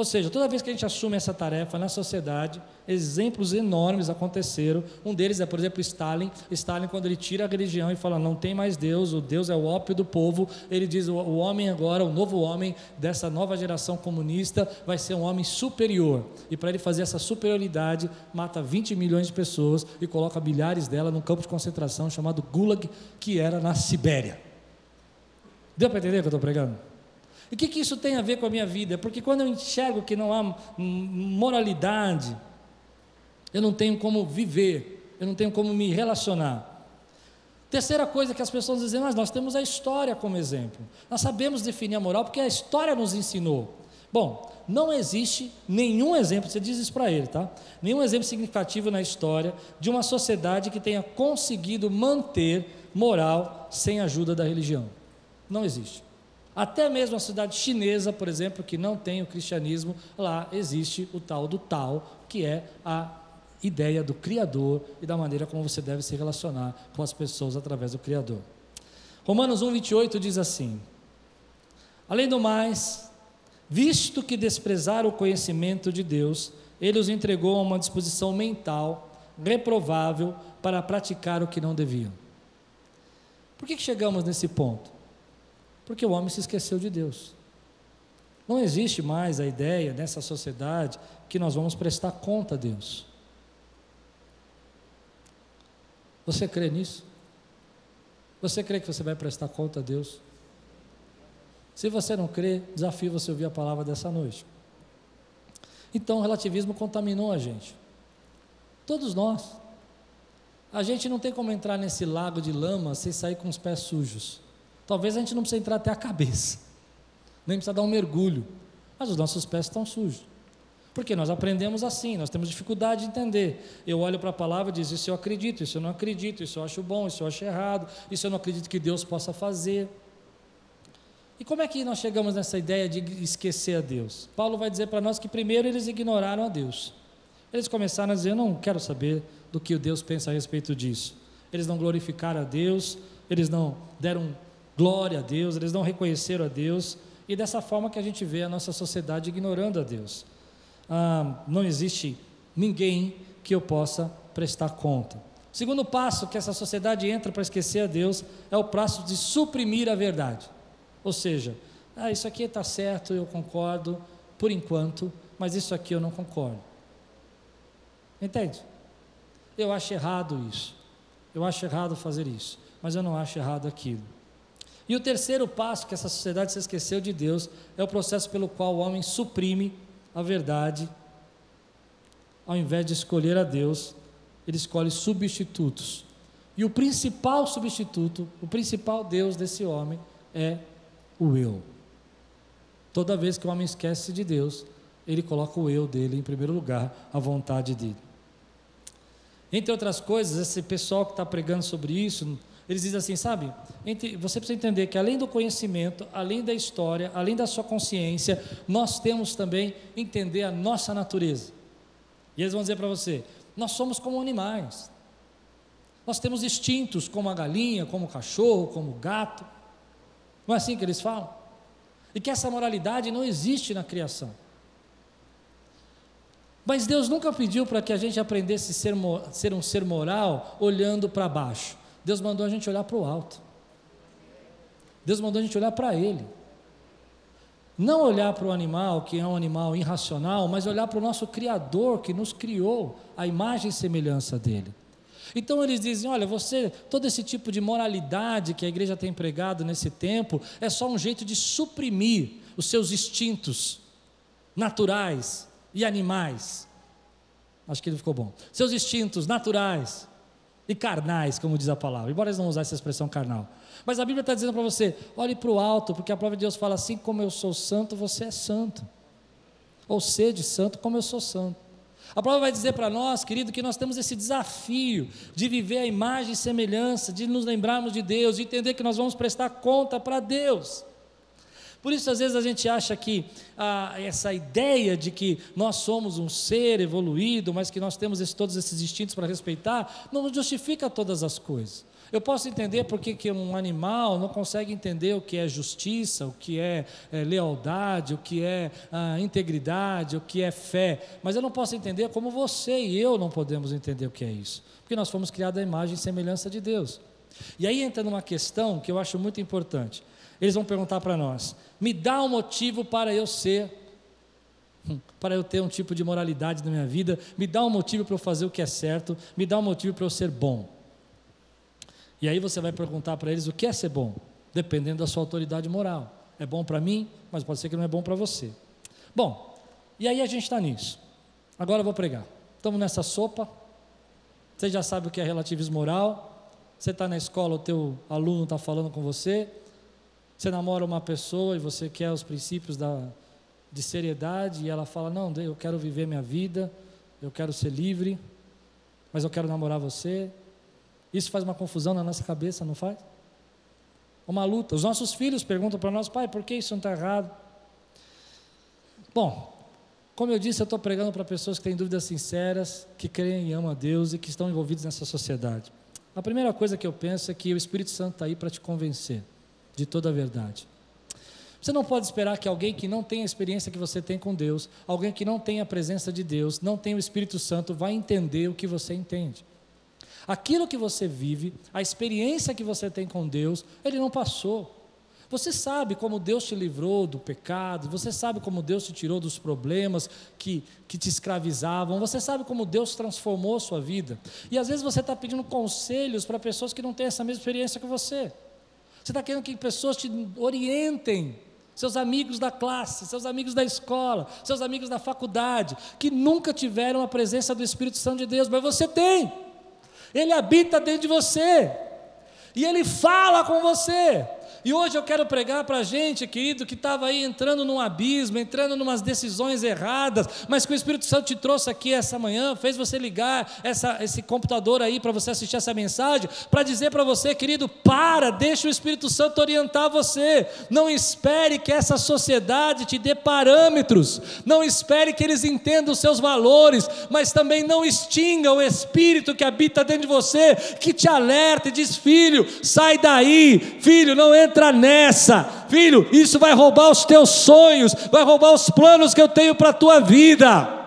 Ou seja, toda vez que a gente assume essa tarefa na sociedade, exemplos enormes aconteceram. Um deles é, por exemplo, Stalin. Stalin, quando ele tira a religião e fala não tem mais Deus, o Deus é o ópio do povo, ele diz o, homem agora, o novo homem dessa nova geração comunista, vai ser um homem superior. E para ele fazer essa superioridade, mata 20 milhões de pessoas e coloca milhares delas num campo de concentração chamado Gulag, que era na Sibéria. Deu para entender o que eu estou pregando? E o que, que isso tem a ver com a minha vida? Porque quando eu enxergo que não há moralidade, eu não tenho como viver, eu não tenho como me relacionar. Terceira coisa que as pessoas dizem, mas nós temos a história como exemplo. Nós sabemos definir a moral porque a história nos ensinou. Bom, não existe nenhum exemplo, você diz isso para ele, tá? Nenhum exemplo significativo na história de uma sociedade que tenha conseguido manter moral sem a ajuda da religião. Não existe. Até mesmo a cidade chinesa, por exemplo, que não tem o cristianismo, lá existe o tal do tal, que é a ideia do Criador e da maneira como você deve se relacionar com as pessoas através do Criador. Romanos 1,28 diz assim: Além do mais, visto que desprezaram o conhecimento de Deus, ele os entregou a uma disposição mental reprovável para praticar o que não deviam. Por que, chegamos nesse ponto? Porque o homem se esqueceu de Deus. Não existe mais a ideia nessa sociedade que nós vamos prestar conta a Deus. Você crê nisso? Você crê que você vai prestar conta a Deus? Se você não crê, desafio você ouvir a palavra dessa noite. Então o relativismo contaminou a gente. Todos nós. A gente não tem como entrar nesse lago de lama sem sair com os pés sujos. Talvez a gente não precise entrar até a cabeça, nem precisa dar um mergulho, mas os nossos pés estão sujos. Porque nós aprendemos assim, nós temos dificuldade de entender. Eu olho para a palavra e digo: Isso eu acredito, isso eu não acredito, isso eu acho bom, isso eu acho errado, isso eu não acredito que Deus possa fazer. E como é que nós chegamos nessa ideia de esquecer a Deus? Paulo vai dizer para nós que primeiro eles ignoraram a Deus. Eles começaram a dizer: Eu não quero saber do que Deus pensa a respeito disso. Eles não glorificaram a Deus, eles não deram glória a Deus, eles não reconheceram a Deus, e dessa forma que a gente vê a nossa sociedade ignorando a Deus. Ah, não existe ninguém que eu possa prestar conta. O segundo passo que essa sociedade entra para esquecer a Deus é o passo de suprimir a verdade. Ou seja, ah, isso aqui está certo, eu concordo, por enquanto, mas isso aqui eu não concordo. Entende? Eu acho errado isso. Eu acho errado fazer isso, mas eu não acho errado aquilo. E o terceiro passo que essa sociedade se esqueceu de Deus é o processo pelo qual o homem suprime a verdade. Ao invés de escolher a Deus, ele escolhe substitutos. E o principal substituto, o principal Deus desse homem é o eu. Toda vez que o homem esquece de Deus, ele coloca o eu dele em primeiro lugar, a vontade dele. Entre outras coisas, esse pessoal que está pregando sobre isso, eles dizem assim, sabe? Você precisa entender que além do conhecimento, além da história, além da sua consciência, nós temos também entender a nossa natureza. E eles vão dizer para você: nós somos como animais. Nós temos instintos como a galinha, como o cachorro, como o gato. Não é assim que eles falam? E que essa moralidade não existe na criação. Mas Deus nunca pediu para que a gente aprendesse a ser, ser um ser moral olhando para baixo. Deus mandou a gente olhar para o alto. Deus mandou a gente olhar para Ele. Não olhar para o animal, que é um animal irracional, mas olhar para o nosso Criador que nos criou, a imagem e semelhança dele. Então eles dizem: olha, você, todo esse tipo de moralidade que a igreja tem pregado nesse tempo é só um jeito de suprimir os seus instintos naturais e animais. Acho que ele ficou bom. Seus instintos naturais e carnais, como diz a palavra, embora eles não usem essa expressão carnal. Mas a Bíblia está dizendo para você: olhe para o alto, porque a palavra de Deus fala assim: como eu sou santo, você é santo. Ou sede santo, como eu sou santo. A palavra vai dizer para nós, querido, que nós temos esse desafio de viver a imagem e semelhança, de nos lembrarmos de Deus, de entender que nós vamos prestar conta para Deus. Por isso, às vezes, a gente acha que ah, essa ideia de que nós somos um ser evoluído, mas que nós temos esse, todos esses instintos para respeitar, não justifica todas as coisas. Eu posso entender porque que um animal não consegue entender o que é justiça, o que é, é lealdade, o que é ah, integridade, o que é fé, mas eu não posso entender como você e eu não podemos entender o que é isso, porque nós fomos criados à imagem e semelhança de Deus. E aí entra numa questão que eu acho muito importante. Eles vão perguntar para nós: me dá um motivo para eu ser, hum, para eu ter um tipo de moralidade na minha vida, me dá um motivo para eu fazer o que é certo, me dá um motivo para eu ser bom. E aí você vai perguntar para eles o que é ser bom, dependendo da sua autoridade moral. É bom para mim, mas pode ser que não é bom para você. Bom, e aí a gente está nisso. Agora eu vou pregar. Estamos nessa sopa. Você já sabe o que é relativismo moral. Você está na escola, o teu aluno está falando com você. Você namora uma pessoa e você quer os princípios da, de seriedade e ela fala: Não, eu quero viver minha vida, eu quero ser livre, mas eu quero namorar você. Isso faz uma confusão na nossa cabeça, não faz? Uma luta. Os nossos filhos perguntam para nós, pai, por que isso não está errado? Bom, como eu disse, eu estou pregando para pessoas que têm dúvidas sinceras, que creem e amam a Deus e que estão envolvidos nessa sociedade. A primeira coisa que eu penso é que o Espírito Santo está aí para te convencer de toda a verdade. Você não pode esperar que alguém que não tenha a experiência que você tem com Deus, alguém que não tenha a presença de Deus, não tenha o Espírito Santo, vai entender o que você entende. Aquilo que você vive, a experiência que você tem com Deus, ele não passou. Você sabe como Deus te livrou do pecado, você sabe como Deus te tirou dos problemas que, que te escravizavam, você sabe como Deus transformou a sua vida. E às vezes você está pedindo conselhos para pessoas que não têm essa mesma experiência que você. Você está querendo que pessoas te orientem, seus amigos da classe, seus amigos da escola, seus amigos da faculdade, que nunca tiveram a presença do Espírito Santo de Deus, mas você tem. Ele habita dentro de você. E ele fala com você. E hoje eu quero pregar para a gente, querido, que estava aí entrando num abismo, entrando em umas decisões erradas, mas que o Espírito Santo te trouxe aqui essa manhã, fez você ligar essa, esse computador aí para você assistir essa mensagem, para dizer para você, querido, para, deixa o Espírito Santo orientar você. Não espere que essa sociedade te dê parâmetros, não espere que eles entendam os seus valores, mas também não extinga o Espírito que habita dentro de você, que te alerta e diz: filho, sai daí, filho, não entra entra nessa, filho, isso vai roubar os teus sonhos, vai roubar os planos que eu tenho para a tua vida.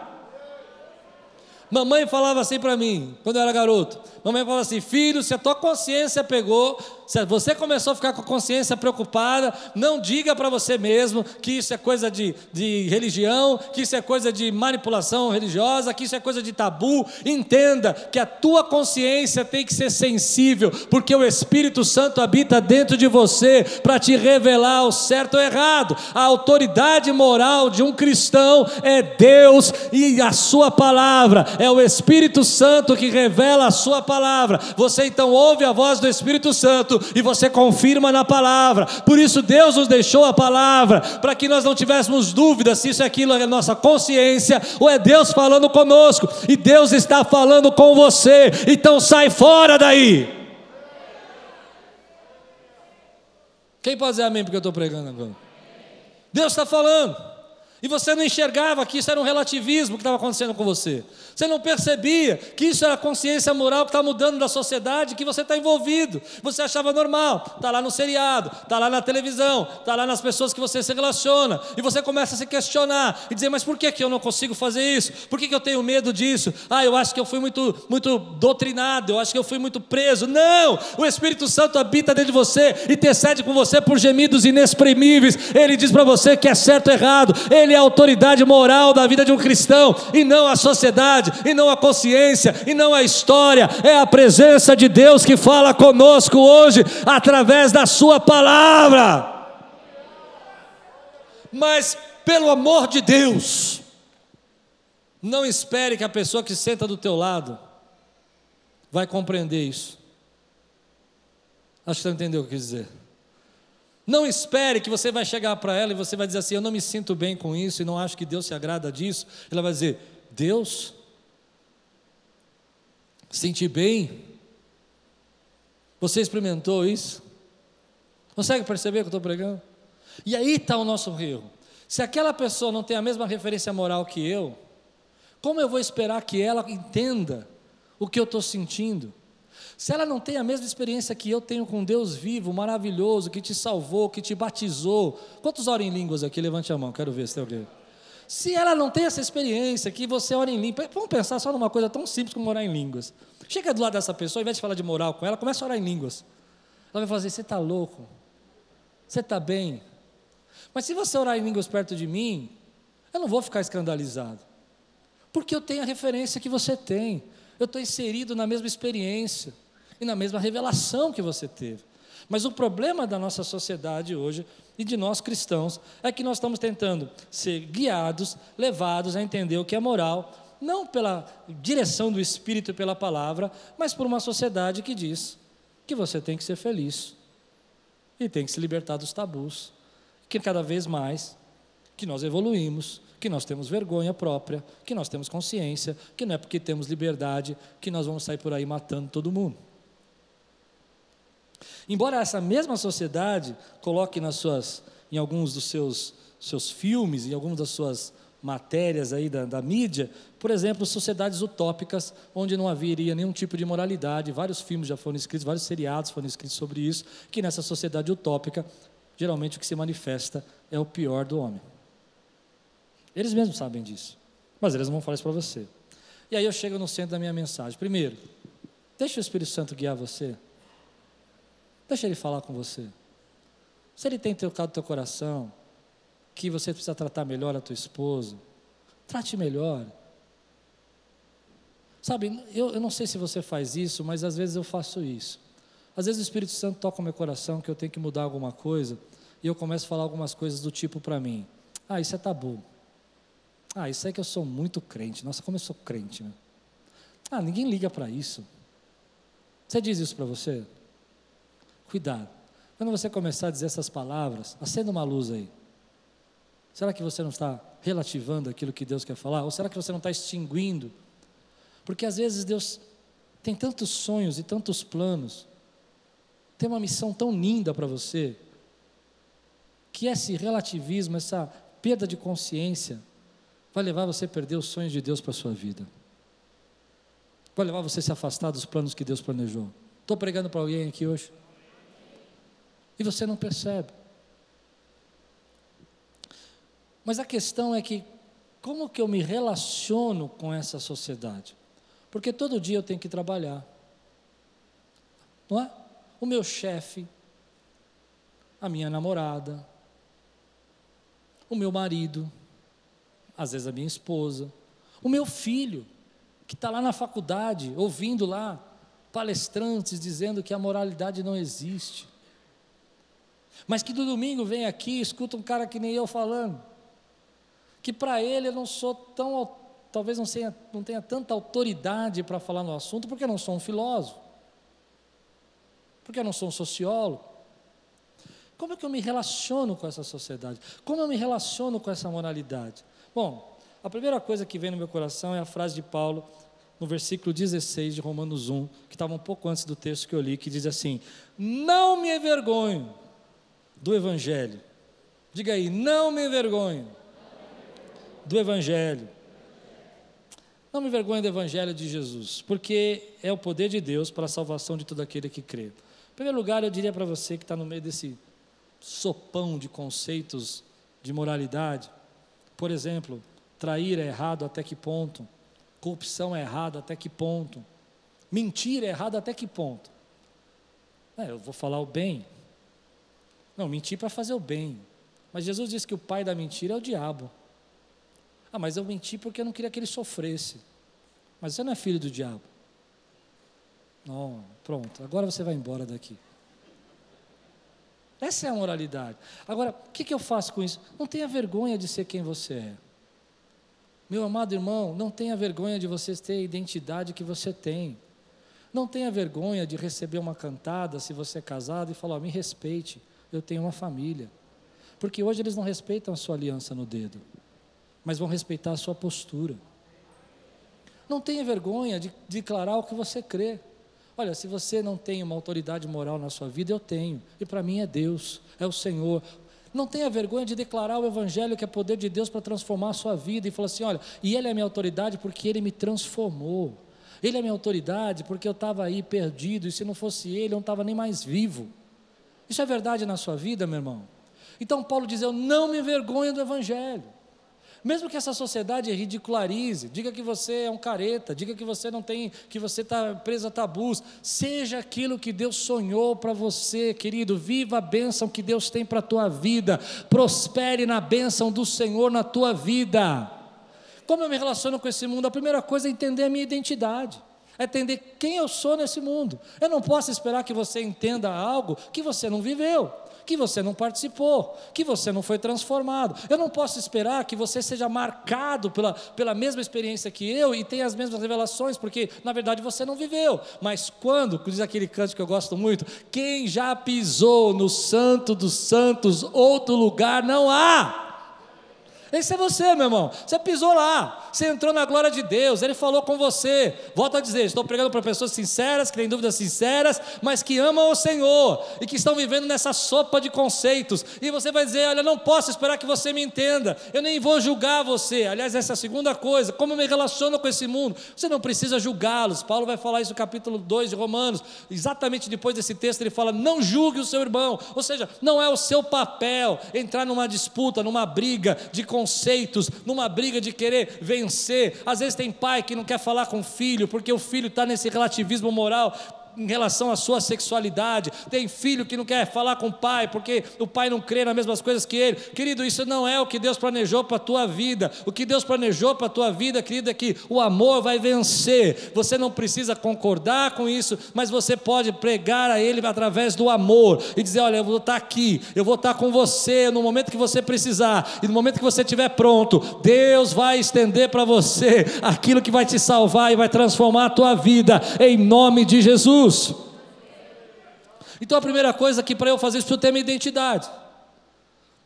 Mamãe falava assim para mim, quando eu era garoto: Mamãe falava assim: Filho, se a tua consciência pegou, se você começou a ficar com a consciência preocupada, não diga para você mesmo que isso é coisa de, de religião, que isso é coisa de manipulação religiosa, que isso é coisa de tabu. Entenda que a tua consciência tem que ser sensível, porque o Espírito Santo habita dentro de você para te revelar o certo ou errado. A autoridade moral de um cristão é Deus e a Sua palavra, é o Espírito Santo que revela a Sua palavra. Você então ouve a voz do Espírito Santo e você confirma na palavra. Por isso Deus nos deixou a palavra, para que nós não tivéssemos dúvidas se isso é aquilo é nossa consciência ou é Deus falando conosco. E Deus está falando com você. Então sai fora daí. Quem pode dizer amém porque eu estou pregando agora? Deus está falando. E você não enxergava que isso era um relativismo que estava acontecendo com você. Você não percebia que isso era a consciência moral que está mudando da sociedade, que você está envolvido. Você achava normal, está lá no seriado, está lá na televisão, está lá nas pessoas que você se relaciona. E você começa a se questionar e dizer: Mas por que, que eu não consigo fazer isso? Por que, que eu tenho medo disso? Ah, eu acho que eu fui muito, muito doutrinado, eu acho que eu fui muito preso. Não! O Espírito Santo habita dentro de você e intercede com você por gemidos inexprimíveis. Ele diz para você que é certo ou errado. Ele ele é a autoridade moral da vida de um cristão, e não a sociedade, e não a consciência, e não a história, é a presença de Deus que fala conosco hoje, através da Sua palavra. Mas, pelo amor de Deus, não espere que a pessoa que senta do teu lado vai compreender isso. Acho que você entendeu o que eu quis dizer. Não espere que você vai chegar para ela e você vai dizer assim: Eu não me sinto bem com isso e não acho que Deus se agrada disso. Ela vai dizer: Deus, senti bem. Você experimentou isso? Consegue perceber que eu estou pregando? E aí está o nosso erro. Se aquela pessoa não tem a mesma referência moral que eu, como eu vou esperar que ela entenda o que eu estou sentindo? Se ela não tem a mesma experiência que eu tenho com Deus vivo, maravilhoso, que te salvou, que te batizou. Quantos oram em línguas aqui? Levante a mão, quero ver se tem alguém. Se ela não tem essa experiência, que você ora em línguas, vamos pensar só numa coisa tão simples como orar em línguas. Chega do lado dessa pessoa, ao invés de falar de moral com ela, começa a orar em línguas. Ela vai fazer: Você está louco? Você está bem? Mas se você orar em línguas perto de mim, eu não vou ficar escandalizado, porque eu tenho a referência que você tem, eu estou inserido na mesma experiência e na mesma revelação que você teve. Mas o problema da nossa sociedade hoje e de nós cristãos é que nós estamos tentando ser guiados, levados a entender o que é moral, não pela direção do Espírito e pela palavra, mas por uma sociedade que diz que você tem que ser feliz e tem que se libertar dos tabus, que cada vez mais que nós evoluímos, que nós temos vergonha própria, que nós temos consciência, que não é porque temos liberdade que nós vamos sair por aí matando todo mundo. Embora essa mesma sociedade coloque nas suas, em alguns dos seus, seus filmes, em algumas das suas matérias aí da, da mídia, por exemplo, sociedades utópicas, onde não haveria nenhum tipo de moralidade, vários filmes já foram escritos, vários seriados foram escritos sobre isso, que nessa sociedade utópica, geralmente o que se manifesta é o pior do homem. Eles mesmos sabem disso, mas eles não vão falar isso para você. E aí eu chego no centro da minha mensagem. Primeiro, deixa o Espírito Santo guiar você. Deixa ele falar com você. Se ele tem tocado teu coração, que você precisa tratar melhor a tua esposa, trate melhor. Sabe, eu, eu não sei se você faz isso, mas às vezes eu faço isso. Às vezes o Espírito Santo toca o meu coração que eu tenho que mudar alguma coisa, e eu começo a falar algumas coisas do tipo para mim: Ah, isso é tabu. Ah, isso é que eu sou muito crente. Nossa, como eu sou crente, né? Ah, ninguém liga para isso. Você diz isso para você? Cuidado. Quando você começar a dizer essas palavras, acenda uma luz aí. Será que você não está relativando aquilo que Deus quer falar? Ou será que você não está extinguindo? Porque às vezes Deus tem tantos sonhos e tantos planos, tem uma missão tão linda para você, que esse relativismo, essa perda de consciência, vai levar você a perder os sonhos de Deus para a sua vida. Vai levar você a se afastar dos planos que Deus planejou. Estou pregando para alguém aqui hoje? E você não percebe. Mas a questão é que, como que eu me relaciono com essa sociedade? Porque todo dia eu tenho que trabalhar. Não é? O meu chefe, a minha namorada, o meu marido, às vezes a minha esposa, o meu filho, que está lá na faculdade, ouvindo lá palestrantes dizendo que a moralidade não existe. Mas que do domingo vem aqui, escuta um cara que nem eu falando, que para ele eu não sou tão, talvez não tenha, não tenha tanta autoridade para falar no assunto, porque eu não sou um filósofo, porque eu não sou um sociólogo. Como é que eu me relaciono com essa sociedade? Como eu me relaciono com essa moralidade? Bom, a primeira coisa que vem no meu coração é a frase de Paulo no versículo 16 de Romanos 1, que estava um pouco antes do texto que eu li, que diz assim: Não me envergonho do Evangelho. Diga aí, não me envergonho do Evangelho. Não me envergonhe do Evangelho de Jesus, porque é o poder de Deus para a salvação de todo aquele que crê. Em primeiro lugar, eu diria para você que está no meio desse sopão de conceitos de moralidade. Por exemplo, trair é errado até que ponto? Corrupção é errado até que ponto? Mentir é errado até que ponto? É, eu vou falar o bem. Não, mentir para fazer o bem. Mas Jesus disse que o pai da mentira é o diabo. Ah, mas eu menti porque eu não queria que ele sofresse. Mas você não é filho do diabo. Não, pronto, agora você vai embora daqui. Essa é a moralidade. Agora, o que, que eu faço com isso? Não tenha vergonha de ser quem você é. Meu amado irmão, não tenha vergonha de você ter a identidade que você tem. Não tenha vergonha de receber uma cantada se você é casado e falar: oh, me respeite, eu tenho uma família. Porque hoje eles não respeitam a sua aliança no dedo mas vão respeitar a sua postura. Não tenha vergonha de declarar o que você crê. Olha, se você não tem uma autoridade moral na sua vida, eu tenho. E para mim é Deus, é o Senhor. Não tenha vergonha de declarar o Evangelho que é poder de Deus para transformar a sua vida e falar assim: olha, e Ele é minha autoridade porque Ele me transformou. Ele é minha autoridade porque eu estava aí perdido e se não fosse Ele, eu não estava nem mais vivo. Isso é verdade na sua vida, meu irmão? Então Paulo diz: eu não me envergonho do Evangelho. Mesmo que essa sociedade ridicularize, diga que você é um careta, diga que você não tem, que você está preso a tabus, seja aquilo que Deus sonhou para você, querido, viva a bênção que Deus tem para a tua vida, prospere na bênção do Senhor na tua vida. Como eu me relaciono com esse mundo? A primeira coisa é entender a minha identidade é entender quem eu sou nesse mundo. Eu não posso esperar que você entenda algo que você não viveu que você não participou, que você não foi transformado. Eu não posso esperar que você seja marcado pela, pela mesma experiência que eu e tenha as mesmas revelações, porque na verdade você não viveu. Mas quando, diz aquele canto que eu gosto muito, quem já pisou no santo dos santos, outro lugar não há. Esse é você, meu irmão. Você pisou lá, você entrou na glória de Deus, Ele falou com você. Volto a dizer, estou pregando para pessoas sinceras, que têm dúvidas sinceras, mas que amam o Senhor e que estão vivendo nessa sopa de conceitos. E você vai dizer: Olha, não posso esperar que você me entenda, eu nem vou julgar você. Aliás, essa é a segunda coisa, como eu me relaciono com esse mundo. Você não precisa julgá-los. Paulo vai falar isso no capítulo 2 de Romanos, exatamente depois desse texto, ele fala: Não julgue o seu irmão. Ou seja, não é o seu papel entrar numa disputa, numa briga de conceitos conceitos, numa briga de querer vencer. Às vezes tem pai que não quer falar com o filho, porque o filho está nesse relativismo moral em relação à sua sexualidade. Tem filho que não quer falar com o pai porque o pai não crê nas mesmas coisas que ele. Querido, isso não é o que Deus planejou para a tua vida. O que Deus planejou para a tua vida, querido, é que o amor vai vencer. Você não precisa concordar com isso, mas você pode pregar a Ele através do amor e dizer: Olha, eu vou estar aqui, eu vou estar com você no momento que você precisar e no momento que você estiver pronto. Deus vai estender para você aquilo que vai te salvar e vai transformar a tua vida, em nome de Jesus. Jesus. Então a primeira coisa que para eu fazer isso, eu ter uma identidade.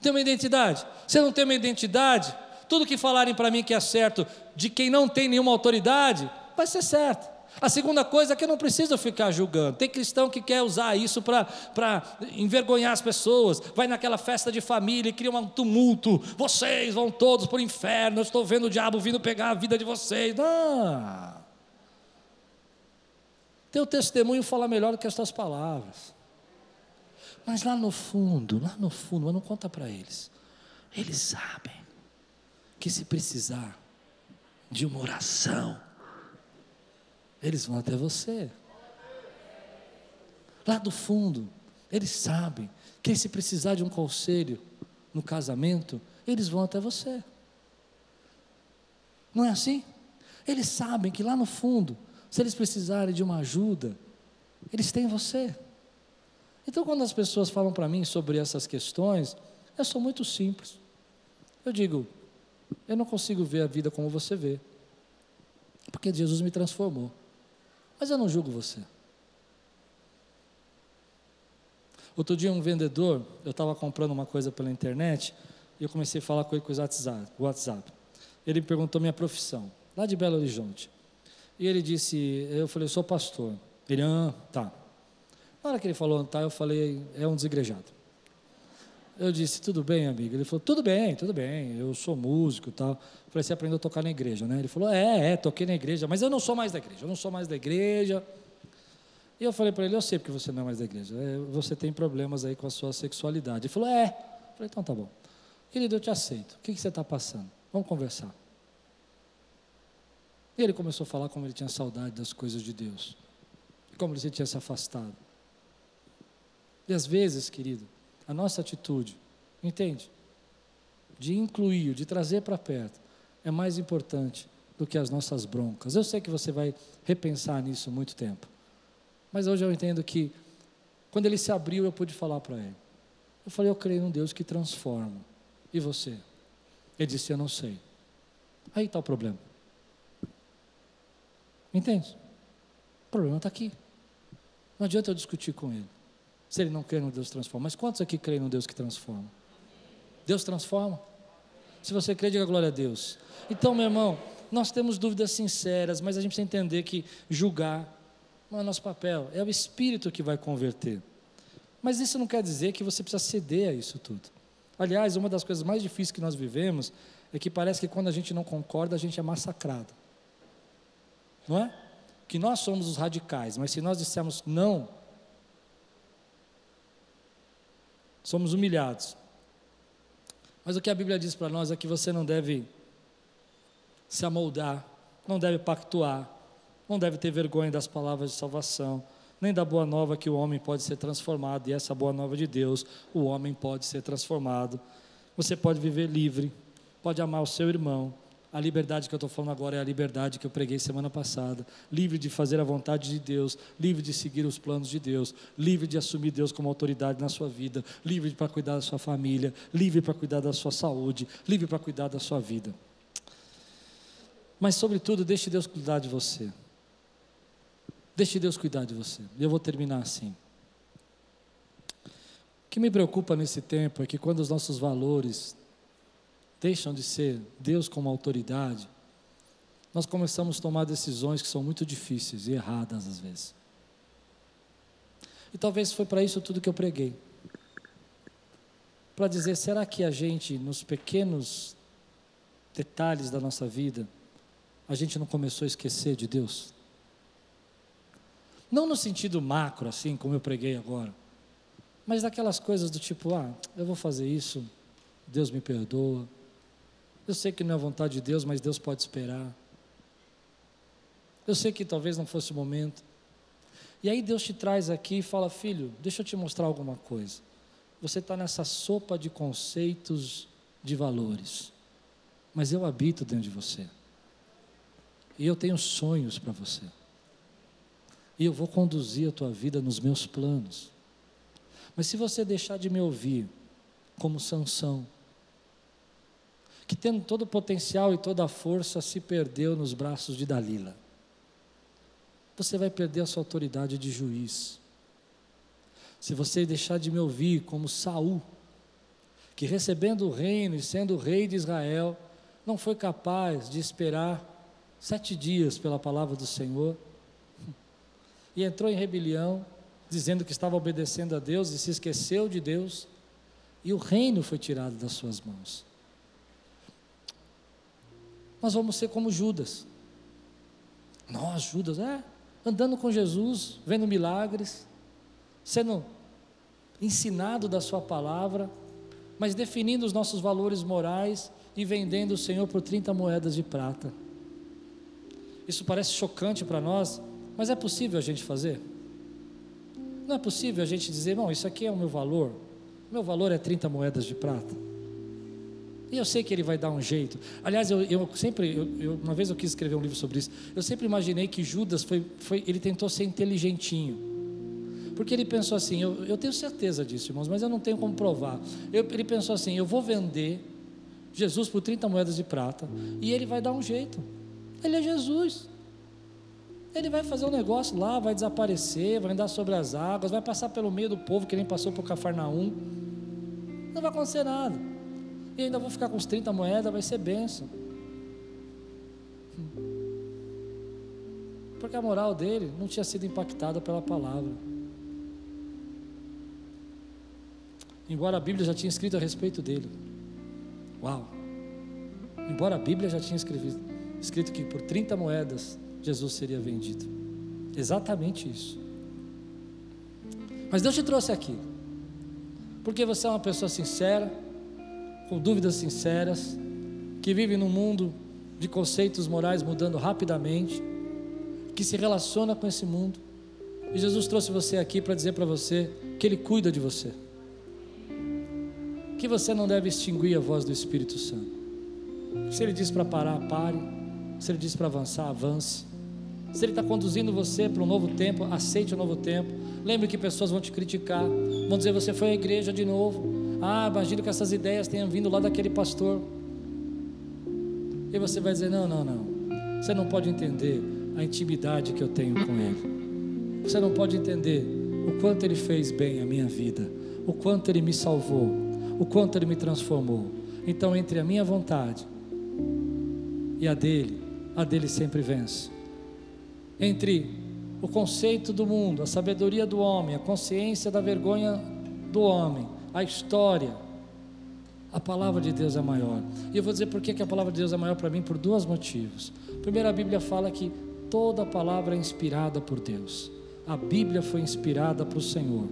Ter uma identidade. Se eu não tenho uma identidade, tudo que falarem para mim que é certo, de quem não tem nenhuma autoridade, vai ser certo. A segunda coisa é que eu não preciso ficar julgando. Tem cristão que quer usar isso para envergonhar as pessoas. Vai naquela festa de família e cria um tumulto. Vocês vão todos para o inferno. Eu estou vendo o diabo vindo pegar a vida de vocês. Não. Teu testemunho fala melhor do que as tuas palavras. Mas lá no fundo, lá no fundo, mas não conta para eles. Eles sabem que se precisar de uma oração, eles vão até você. Lá do fundo, eles sabem que se precisar de um conselho no casamento, eles vão até você. Não é assim? Eles sabem que lá no fundo, se eles precisarem de uma ajuda, eles têm você. Então, quando as pessoas falam para mim sobre essas questões, eu sou muito simples. Eu digo, eu não consigo ver a vida como você vê, porque Jesus me transformou. Mas eu não julgo você. Outro dia, um vendedor, eu estava comprando uma coisa pela internet, e eu comecei a falar com ele com o WhatsApp. Ele me perguntou minha profissão, lá de Belo Horizonte. E ele disse, eu falei, sou pastor. Ele, ah, tá. Na hora que ele falou, tá, eu falei, é um desigrejado. Eu disse, tudo bem, amigo? Ele falou, tudo bem, tudo bem, eu sou músico e tal. Eu falei, você aprendeu a tocar na igreja, né? Ele falou, é, é, toquei na igreja, mas eu não sou mais da igreja, eu não sou mais da igreja. E eu falei para ele, eu sei porque você não é mais da igreja, é, você tem problemas aí com a sua sexualidade. Ele falou, é. Eu falei, então tá bom. Querido, eu te aceito, o que, que você está passando? Vamos conversar. E ele começou a falar como ele tinha saudade das coisas de Deus, como ele tinha se afastado. E às vezes, querido, a nossa atitude, entende? De incluir, de trazer para perto, é mais importante do que as nossas broncas. Eu sei que você vai repensar nisso muito tempo. Mas hoje eu entendo que, quando ele se abriu, eu pude falar para ele. Eu falei, eu creio num Deus que transforma. E você? Ele disse, eu não sei. Aí está o problema. Entende? O problema está aqui. Não adianta eu discutir com ele. Se ele não crê no Deus transforma. Mas quantos aqui creem no Deus que transforma? Deus transforma. Se você crê, diga glória a Deus. Então, meu irmão, nós temos dúvidas sinceras, mas a gente precisa entender que julgar não é nosso papel, é o Espírito que vai converter. Mas isso não quer dizer que você precisa ceder a isso tudo. Aliás, uma das coisas mais difíceis que nós vivemos é que parece que quando a gente não concorda, a gente é massacrado. Não é? Que nós somos os radicais, mas se nós dissermos não, somos humilhados. Mas o que a Bíblia diz para nós é que você não deve se amoldar, não deve pactuar, não deve ter vergonha das palavras de salvação, nem da boa nova que o homem pode ser transformado, e essa boa nova de Deus, o homem pode ser transformado. Você pode viver livre, pode amar o seu irmão, a liberdade que eu estou falando agora é a liberdade que eu preguei semana passada. Livre de fazer a vontade de Deus, livre de seguir os planos de Deus, livre de assumir Deus como autoridade na sua vida, livre para cuidar da sua família, livre para cuidar da sua saúde, livre para cuidar da sua vida. Mas, sobretudo, deixe Deus cuidar de você. Deixe Deus cuidar de você. E eu vou terminar assim. O que me preocupa nesse tempo é que quando os nossos valores deixam de ser Deus como autoridade, nós começamos a tomar decisões que são muito difíceis e erradas às vezes. E talvez foi para isso tudo que eu preguei. Para dizer, será que a gente, nos pequenos detalhes da nossa vida, a gente não começou a esquecer de Deus? Não no sentido macro, assim como eu preguei agora, mas daquelas coisas do tipo, ah, eu vou fazer isso, Deus me perdoa, eu sei que não é vontade de Deus, mas Deus pode esperar. Eu sei que talvez não fosse o momento. E aí Deus te traz aqui e fala: Filho, deixa eu te mostrar alguma coisa. Você está nessa sopa de conceitos, de valores. Mas eu habito dentro de você. E eu tenho sonhos para você. E eu vou conduzir a tua vida nos meus planos. Mas se você deixar de me ouvir, como Sansão, que tendo todo o potencial e toda a força, se perdeu nos braços de Dalila. Você vai perder a sua autoridade de juiz. Se você deixar de me ouvir como Saul, que recebendo o reino e sendo rei de Israel, não foi capaz de esperar sete dias pela palavra do Senhor, e entrou em rebelião, dizendo que estava obedecendo a Deus e se esqueceu de Deus, e o reino foi tirado das suas mãos nós vamos ser como Judas. Nós, Judas, é, andando com Jesus, vendo milagres, sendo ensinado da Sua palavra, mas definindo os nossos valores morais e vendendo o Senhor por 30 moedas de prata. Isso parece chocante para nós, mas é possível a gente fazer? Não é possível a gente dizer, não, isso aqui é o meu valor, meu valor é 30 moedas de prata. E eu sei que ele vai dar um jeito. Aliás, eu, eu sempre, eu, eu, uma vez eu quis escrever um livro sobre isso. Eu sempre imaginei que Judas foi, foi ele tentou ser inteligentinho. Porque ele pensou assim, eu, eu tenho certeza disso, irmãos, mas eu não tenho como provar. Ele pensou assim, eu vou vender Jesus por 30 moedas de prata e ele vai dar um jeito. Ele é Jesus. Ele vai fazer um negócio lá, vai desaparecer, vai andar sobre as águas, vai passar pelo meio do povo que nem passou por Cafarnaum. Não vai acontecer nada e ainda vou ficar com os 30 moedas, vai ser benção. Porque a moral dele não tinha sido impactada pela palavra. embora a Bíblia já tinha escrito a respeito dele. Uau! Embora a Bíblia já tinha escrito, escrito que por 30 moedas Jesus seria vendido. Exatamente isso. Mas Deus te trouxe aqui, porque você é uma pessoa sincera, com dúvidas sinceras, que vive num mundo de conceitos morais mudando rapidamente, que se relaciona com esse mundo. E Jesus trouxe você aqui para dizer para você que Ele cuida de você, que você não deve extinguir a voz do Espírito Santo. Se Ele diz para parar, pare. Se Ele diz para avançar, avance. Se Ele está conduzindo você para um novo tempo, aceite o um novo tempo. Lembre que pessoas vão te criticar, vão dizer você foi à igreja de novo. Ah, imagino que essas ideias tenham vindo lá daquele pastor. E você vai dizer: não, não, não. Você não pode entender a intimidade que eu tenho com Ele. Você não pode entender o quanto Ele fez bem a minha vida, o quanto Ele me salvou, o quanto Ele me transformou. Então, entre a minha vontade e a dele, a dele sempre vence. Entre o conceito do mundo, a sabedoria do homem, a consciência da vergonha do homem, a história, a palavra de Deus é maior. E eu vou dizer por que a palavra de Deus é maior para mim por dois motivos. Primeiro, a Bíblia fala que toda palavra é inspirada por Deus. A Bíblia foi inspirada para o Senhor,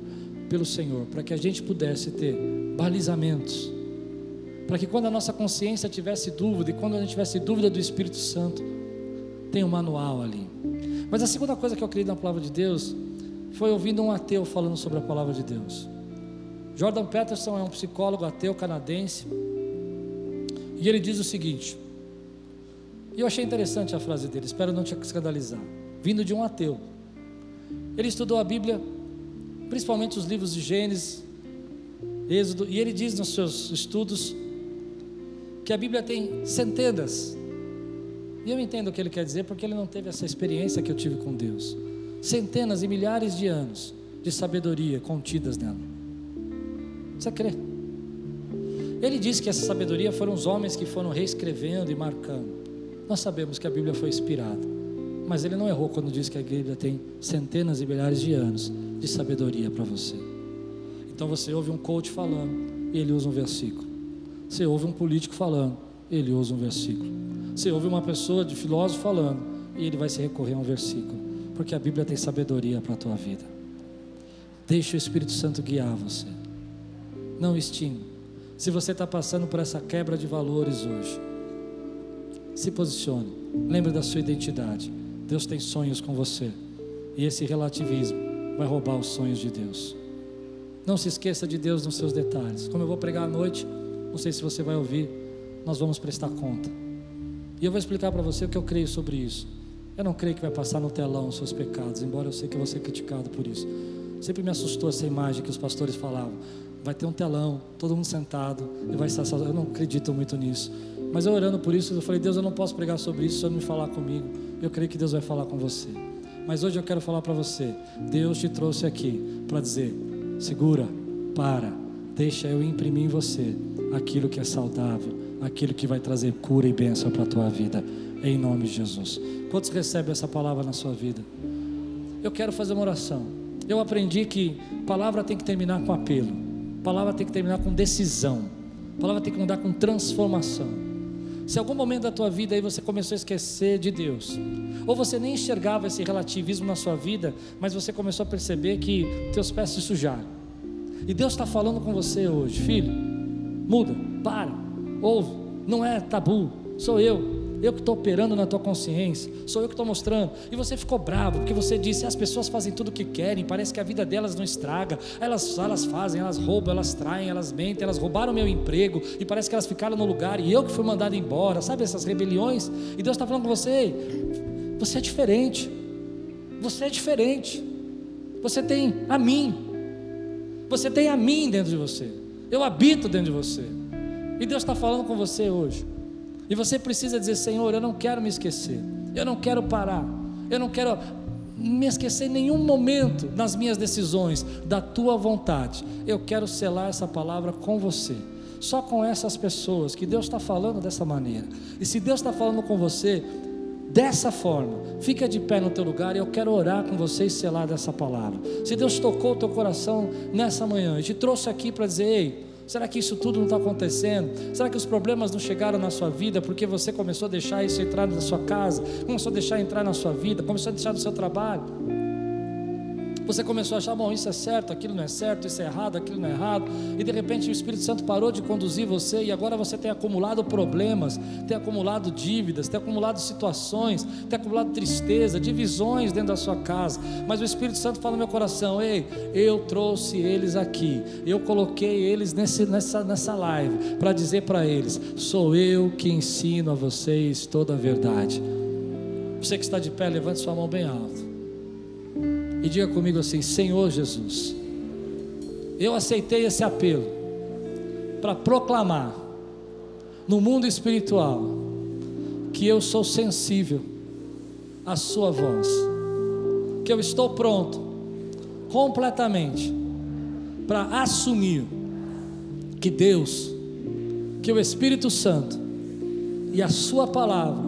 pelo Senhor, para que a gente pudesse ter balizamentos, para que quando a nossa consciência tivesse dúvida e quando a gente tivesse dúvida do Espírito Santo, tem um manual ali. Mas a segunda coisa que eu criei na palavra de Deus foi ouvindo um ateu falando sobre a palavra de Deus. Jordan Peterson é um psicólogo ateu canadense e ele diz o seguinte. E eu achei interessante a frase dele, espero não te escandalizar. Vindo de um ateu. Ele estudou a Bíblia, principalmente os livros de Gênesis, Êxodo, e ele diz nos seus estudos que a Bíblia tem centenas. E eu entendo o que ele quer dizer, porque ele não teve essa experiência que eu tive com Deus. Centenas e milhares de anos de sabedoria contidas nela. Você crê? Ele diz que essa sabedoria foram os homens que foram reescrevendo e marcando. Nós sabemos que a Bíblia foi inspirada, mas ele não errou quando diz que a Bíblia tem centenas e milhares de anos de sabedoria para você. Então você ouve um coach falando e ele usa um versículo. Você ouve um político falando, ele usa um versículo. Você ouve uma pessoa de filósofo falando, e ele vai se recorrer a um versículo, porque a Bíblia tem sabedoria para a tua vida. Deixe o Espírito Santo guiar você. Não extinga. Se você está passando por essa quebra de valores hoje, se posicione. Lembre da sua identidade. Deus tem sonhos com você. E esse relativismo vai roubar os sonhos de Deus. Não se esqueça de Deus nos seus detalhes. Como eu vou pregar à noite, não sei se você vai ouvir, nós vamos prestar conta. E eu vou explicar para você o que eu creio sobre isso. Eu não creio que vai passar no telão os seus pecados, embora eu sei que eu vou ser criticado por isso. Sempre me assustou essa imagem que os pastores falavam. Vai ter um telão, todo mundo sentado, e vai estar. Eu não acredito muito nisso. Mas eu orando por isso, eu falei, Deus, eu não posso pregar sobre isso se me falar comigo. Eu creio que Deus vai falar com você. Mas hoje eu quero falar para você. Deus te trouxe aqui para dizer: segura, para, deixa eu imprimir em você aquilo que é saudável, aquilo que vai trazer cura e bênção para a tua vida, em nome de Jesus. Quantos recebem essa palavra na sua vida? Eu quero fazer uma oração. Eu aprendi que palavra tem que terminar com apelo, palavra tem que terminar com decisão, palavra tem que mudar com transformação. Se algum momento da tua vida aí você começou a esquecer de Deus, ou você nem enxergava esse relativismo na sua vida, mas você começou a perceber que teus pés se sujaram. E Deus está falando com você hoje, filho, muda, para, ouve, não é tabu, sou eu, eu que estou operando na tua consciência, sou eu que estou mostrando. E você ficou bravo porque você disse: as pessoas fazem tudo o que querem, parece que a vida delas não estraga. Elas, elas fazem, elas roubam, elas traem, elas mentem, elas roubaram meu emprego e parece que elas ficaram no lugar e eu que fui mandado embora. Sabe essas rebeliões? E Deus está falando com você: você é diferente, você é diferente. Você tem a mim, você tem a mim dentro de você. Eu habito dentro de você. E Deus está falando com você hoje. E você precisa dizer: Senhor, eu não quero me esquecer. Eu não quero parar. Eu não quero me esquecer em nenhum momento nas minhas decisões da tua vontade. Eu quero selar essa palavra com você. Só com essas pessoas que Deus está falando dessa maneira. E se Deus está falando com você, dessa forma. Fica de pé no teu lugar e eu quero orar com você e selar dessa palavra. Se Deus tocou o teu coração nessa manhã e te trouxe aqui para dizer, ei, Será que isso tudo não está acontecendo? Será que os problemas não chegaram na sua vida porque você começou a deixar isso entrar na sua casa, começou a deixar entrar na sua vida, começou a deixar no seu trabalho? Você começou a achar, bom, isso é certo, aquilo não é certo, isso é errado, aquilo não é errado, e de repente o Espírito Santo parou de conduzir você e agora você tem acumulado problemas, tem acumulado dívidas, tem acumulado situações, tem acumulado tristeza, divisões dentro da sua casa. Mas o Espírito Santo fala no meu coração: ei, eu trouxe eles aqui, eu coloquei eles nesse, nessa, nessa live para dizer para eles: sou eu que ensino a vocês toda a verdade. Você que está de pé, levante sua mão bem alto e diga comigo assim: Senhor Jesus, eu aceitei esse apelo para proclamar no mundo espiritual que eu sou sensível à Sua voz, que eu estou pronto completamente para assumir que Deus, que o Espírito Santo e a Sua palavra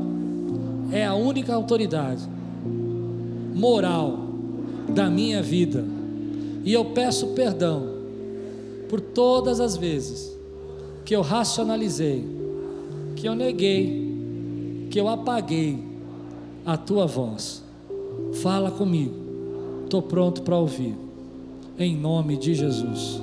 é a única autoridade moral da minha vida. E eu peço perdão por todas as vezes que eu racionalizei, que eu neguei, que eu apaguei a tua voz. Fala comigo, estou pronto para ouvir, em nome de Jesus.